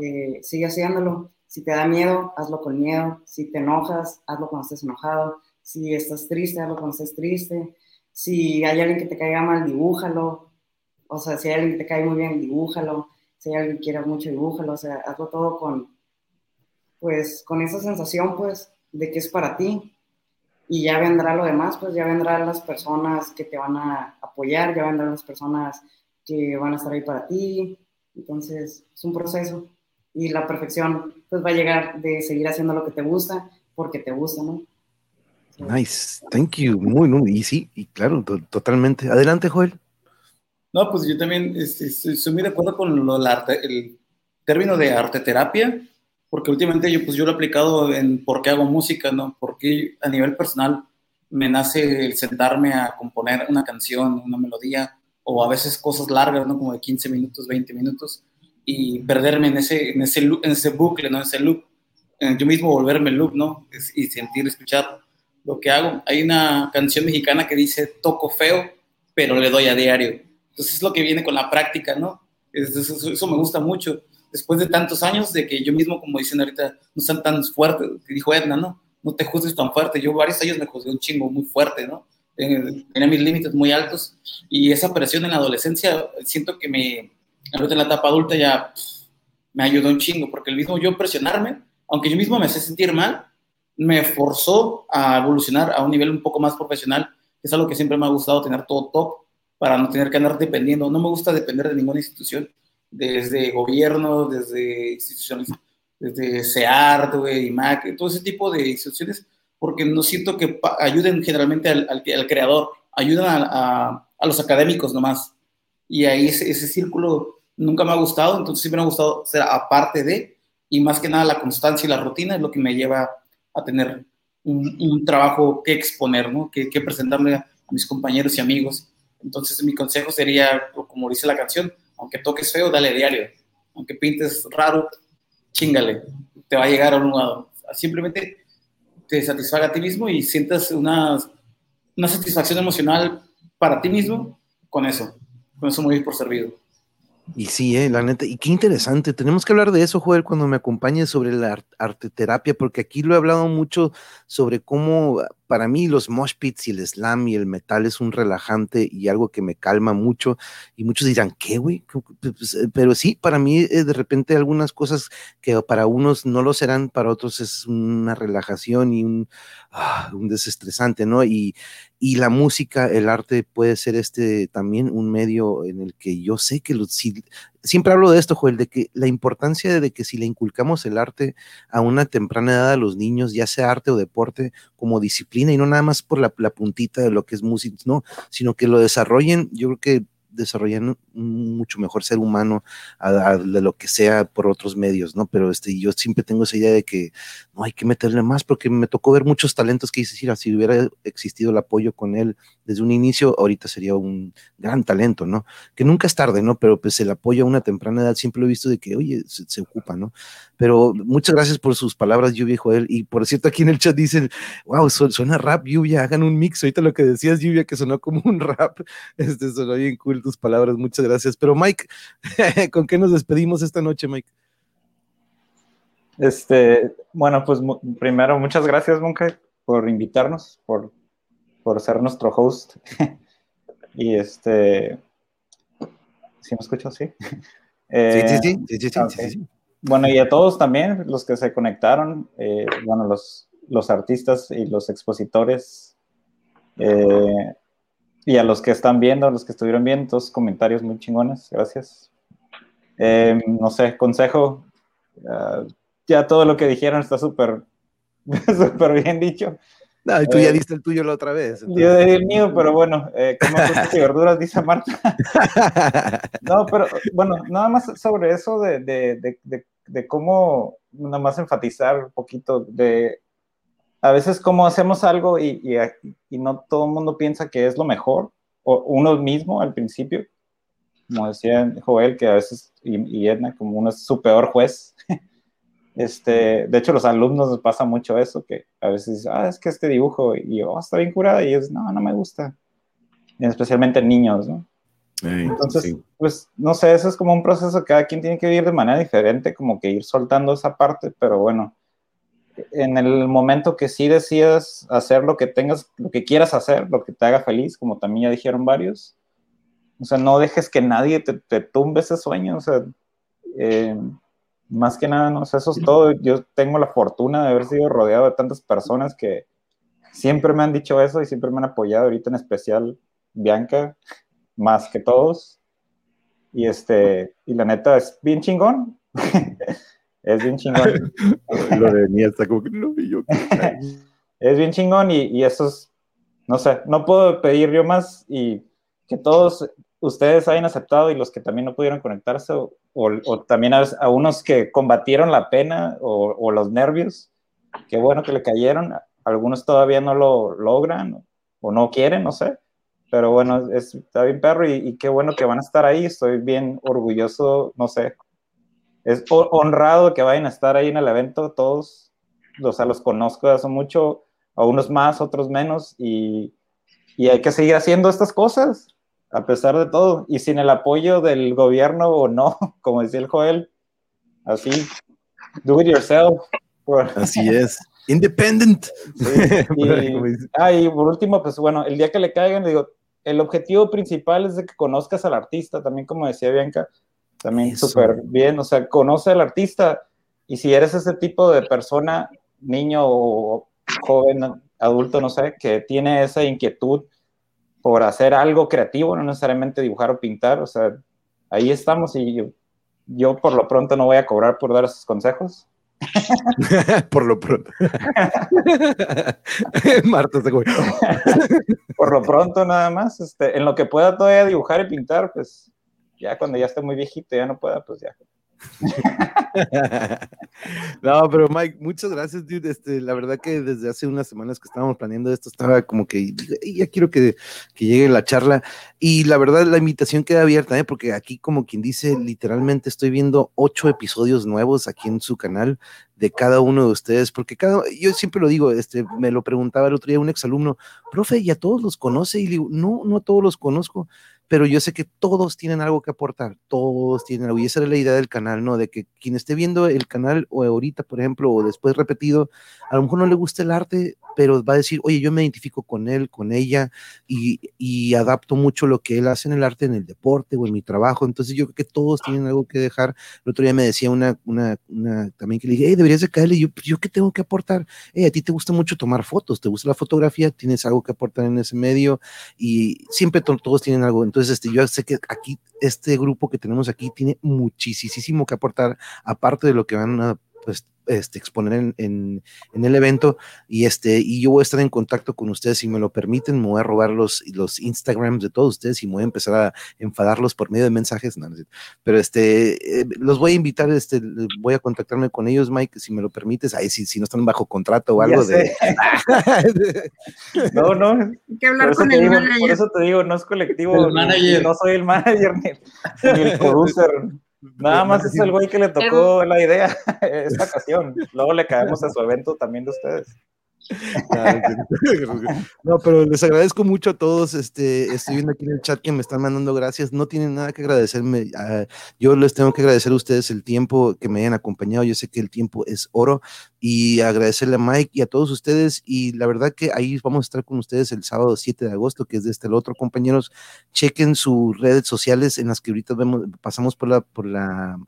eh, sigue haciéndolo. Si te da miedo, hazlo con miedo. Si te enojas, hazlo cuando estés enojado. Si estás triste, hazlo cuando estés triste. Si hay alguien que te caiga mal, dibújalo. O sea, si hay alguien que te cae muy bien, dibújalo. Si hay alguien que quiera mucho, dibújalo. O sea, hazlo todo con, pues, con esa sensación, pues, de que es para ti. Y ya vendrá lo demás, pues, ya vendrán las personas que te van a apoyar, ya vendrán las personas que van a estar ahí para ti. Entonces, es un proceso. Y la perfección, pues, va a llegar de seguir haciendo lo que te gusta, porque te gusta, ¿no? Nice, thank you. Muy, muy, y sí, y claro, totalmente. Adelante, Joel. No, pues yo también este, estoy, muy de acuerdo con lo, arte, el término de arte terapia, porque últimamente yo, pues yo lo he aplicado en por qué hago música, ¿no? Porque a nivel personal me nace el sentarme a componer una canción, una melodía, o a veces cosas largas, ¿no? Como de 15 minutos, 20 minutos, y perderme en ese, en ese, en ese bucle, ¿no? En ese loop. Yo mismo volverme loop, ¿no? Y sentir, escuchar lo que hago. Hay una canción mexicana que dice, toco feo, pero le doy a diario. Entonces es lo que viene con la práctica, ¿no? Eso, me gusta mucho. Después de tantos años de que yo mismo, como dicen ahorita, no están tan fuertes, dijo Edna, ¿no? No te juzgues tan fuerte. Yo varios años me juzgué un chingo muy fuerte, ¿no? Tenía mis límites muy altos y esa presión en la adolescencia siento que me, ahorita en la etapa adulta ya me ayudó un chingo, porque el mismo yo presionarme, aunque yo mismo me hacía sentir mal, me forzó a evolucionar a un nivel un poco más profesional, que es algo que siempre me ha gustado tener todo top para no tener que andar dependiendo. No me gusta depender de ninguna institución, desde gobierno, desde instituciones, desde SEART, IMAC, todo ese tipo de instituciones, porque no siento que ayuden generalmente al, al, creador, ayudan a, a, los académicos nomás. Y ahí ese, ese círculo nunca me ha gustado, entonces siempre me ha gustado ser aparte de, y más que nada la constancia y la rutina es lo que me lleva a tener un, trabajo que exponer, ¿no? Que, que, presentarle a mis compañeros y amigos. Entonces mi consejo sería, como dice la canción, aunque toques feo, dale diario. Aunque pintes raro, chingale. Te va a llegar a un lado. Simplemente te satisfaga a ti mismo y sientas una, una satisfacción emocional para ti mismo con eso. Con eso muy por servido. Y sí, eh, la neta, y qué interesante. Tenemos que hablar de eso, Joel, cuando me acompañes sobre la arte terapia, porque aquí lo he hablado mucho sobre cómo para mí los mosh pits y el slam y el metal es un relajante y algo que me calma mucho. Y muchos dirán, ¿qué, güey? Pues, eh, pero sí, para mí eh, de repente algunas cosas que para unos no lo serán, para otros es una relajación y un, ah, un desestresante, ¿no? Y, y la música, el arte puede ser este también un medio en el que yo sé que si, siempre hablo de esto, Joel, de que la importancia de que si le inculcamos el arte a una temprana edad a los niños, ya sea arte o deporte, como disciplina y no nada más por la, puntita de lo que es música, no, sino que lo desarrollen, yo creo que desarrollan un mucho mejor ser humano de lo que sea por otros medios, ¿no? Pero este, yo siempre tengo esa idea de que no hay que meterle más porque me tocó ver muchos talentos que dices, si hubiera existido el apoyo con él desde un inicio, ahorita sería un gran talento, ¿no? Que nunca es tarde, ¿no? Pero pues el apoyo a una temprana edad siempre lo he visto de que, oye, se, ocupa, ¿no? Pero muchas gracias por sus palabras, Lluvia y Joel. Y por cierto, aquí en el chat dicen, wow, suena rap, Lluvia, hagan un mix. Ahorita lo que decías, Lluvia, que sonó como un rap, este sonó bien cool tus palabras, muchas gracias. Pero Mike, ¿con qué nos despedimos esta noche, Mike? Este, bueno, pues primero, muchas gracias, Monka, por invitarnos, por por ser nuestro host. y este, ¿sí me escucho? Sí. sí, sí, sí, sí, sí, okay. sí, sí. Bueno, y a todos también, los que se conectaron, eh, bueno, los, los artistas y los expositores, eh, y a los que están viendo, a los que estuvieron viendo, todos comentarios muy chingones, gracias. Eh, no sé, consejo, uh, ya todo lo que dijeron está súper, súper bien dicho. No, y tú ya diste el tuyo la otra vez. Entonces. Yo di el mío, pero bueno, eh, como frutas y verduras, dice Marta. no, pero bueno, nada más sobre eso de, de, de, de, de cómo, nada más enfatizar un poquito de a veces cómo hacemos algo y, y, y, no todo el mundo piensa que es lo mejor, o uno mismo al principio, como decía Joel, que a veces, y, y Edna, como uno es su peor juez. este, de hecho, los alumnos nos pasa mucho eso, que a veces, ah, es que este dibujo, y yo, oh, está bien curada, y ellos, no, no me gusta. Especialmente niños, ¿no? Entonces, sí. pues, no sé, eso es como un proceso, cada quien tiene que vivir de manera diferente, como que ir soltando esa parte, pero bueno, en el momento que sí decidas hacer lo que tengas, lo que quieras hacer, lo que te haga feliz, como también ya dijeron varios, o sea, no dejes que nadie te, te tumbe ese sueño, o sea, eh, más que nada, no sé, eso es todo. Yo tengo la fortuna de haber sido rodeado de tantas personas que siempre me han dicho eso y siempre me han apoyado, ahorita en especial Bianca, más que todos. Y este, y la neta es bien chingón. es bien chingón. Lo de como que no, yo. es bien chingón y, y eso es, no sé, no puedo pedir yo más y que todos ustedes hayan aceptado y los que también no pudieron conectarse o, o, o también a, a, unos que combatieron la pena o, o, los nervios, qué bueno que le cayeron, algunos todavía no lo logran o no quieren, no sé, pero bueno, es, está bien perro y, y qué bueno que van a estar ahí, estoy bien orgulloso, no sé, es honrado que vayan a estar ahí en el evento, todos, o sea, los conozco hace mucho, a unos más, otros menos, y, y hay que seguir haciendo estas cosas, a pesar de todo, y sin el apoyo del gobierno o no, como decía el Joel, así, do it yourself. Así es, independent. Sí, y, ah, y por último, pues bueno, el día que le caigan, digo, el objetivo principal es de que conozcas al artista, también como decía Bianca, también súper bien, o sea, conoce al artista, y si eres ese tipo de persona, niño o joven, adulto, no sé, que tiene esa inquietud, por hacer algo creativo, no necesariamente dibujar o pintar, o sea, ahí estamos y yo, yo por lo pronto no voy a cobrar por dar esos consejos. por lo pronto. Marta se Por lo pronto nada más, este, en lo que pueda todavía dibujar y pintar, pues ya cuando ya esté muy viejito, ya no pueda, pues ya. no, pero Mike, muchas gracias, dude. Este, la verdad que desde hace unas semanas que estábamos planeando esto, estaba como que ya quiero que, que llegue la charla. Y la verdad, la invitación queda abierta, ¿eh? porque aquí, como quien dice, literalmente estoy viendo ocho episodios nuevos aquí en su canal de cada uno de ustedes, porque cada, yo siempre lo digo, este, me lo preguntaba el otro día un exalumno, profe, ¿y a todos los conoce? Y le digo, no, no a todos los conozco, pero yo sé que todos tienen algo que aportar, todos tienen algo, y esa era la idea del canal, ¿no? De que quien esté viendo el canal o ahorita, por ejemplo, o después repetido, a lo mejor no le gusta el arte, pero va a decir, oye, yo me identifico con él, con ella, y, y adapto mucho lo que él hace en el arte, en el deporte o en mi trabajo, entonces yo creo que todos tienen algo que dejar. El otro día me decía una, una, una también que le dije, hey, deberías de caerle, yo, yo qué tengo que aportar, hey, a ti te gusta mucho tomar fotos, te gusta la fotografía, tienes algo que aportar en ese medio, y siempre to todos tienen algo, entonces este, yo sé que aquí, este grupo que tenemos aquí tiene muchísimo que aportar, aparte de lo que van a pues, este, exponer en, en, en, el evento y este y yo voy a estar en contacto con ustedes si me lo permiten, me voy a robar los, los Instagrams de todos ustedes y me voy a empezar a enfadarlos por medio de mensajes, no, pero este eh, los voy a invitar, este voy a contactarme con ellos, Mike, si me lo permites, ahí si, si no están bajo contrato o algo de no, no, Hay que hablar con el digo, manager. Por eso te digo, no es colectivo, El ni- manager. no soy el manager ni, ni el producer. Nada más es el güey que le tocó la idea esta ocasión. Luego le caemos a su evento también de ustedes. No, pero les agradezco mucho a todos. Este, estoy viendo aquí en el chat que me están mandando gracias. No tienen nada que agradecerme. Ah, yo les tengo que agradecer a ustedes el tiempo que me hayan acompañado. Yo sé que el tiempo es oro y agradecerle a Mike y a todos ustedes. Y la verdad que ahí vamos a estar con ustedes el sábado 7 de agosto, que es de este el otro. Compañeros, chequen sus redes sociales en las que ahorita vemos, pasamos por la, por la,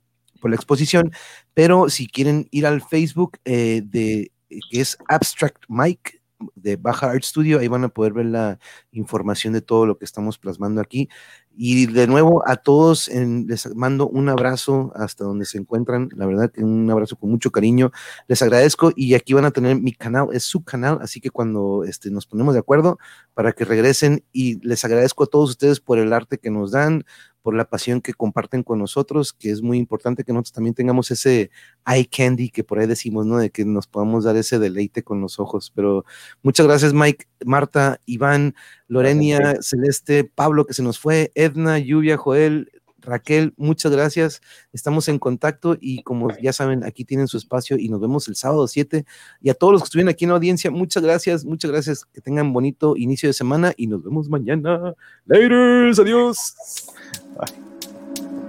por la exposición. Pero si quieren ir al Facebook eh, de que es Abstract Mike de Baja Art Studio. Ahí van a poder ver la información de todo lo que estamos plasmando aquí. Y de nuevo a todos les mando un abrazo hasta donde se encuentran. La verdad que un abrazo con mucho cariño. Les agradezco y aquí van a tener mi canal, es su canal, así que cuando este, nos ponemos de acuerdo para que regresen y les agradezco a todos ustedes por el arte que nos dan, por la pasión que comparten con nosotros, que es muy importante que nosotros también tengamos ese eye candy que por ahí decimos, ¿no? De que nos podamos dar ese deleite con los ojos. Pero muchas gracias, Mike, Marta, Iván, Lorenia, Celeste, Pablo, que se nos fue, Edna, Lluvia, Joel, Raquel, muchas gracias. Estamos en contacto y como ya saben, aquí tienen su espacio y nos vemos el sábado 7. Y a todos los que estuvieron aquí en la audiencia, muchas gracias, muchas gracias. Que tengan bonito inicio de semana y nos vemos mañana. Later, adiós. Bye.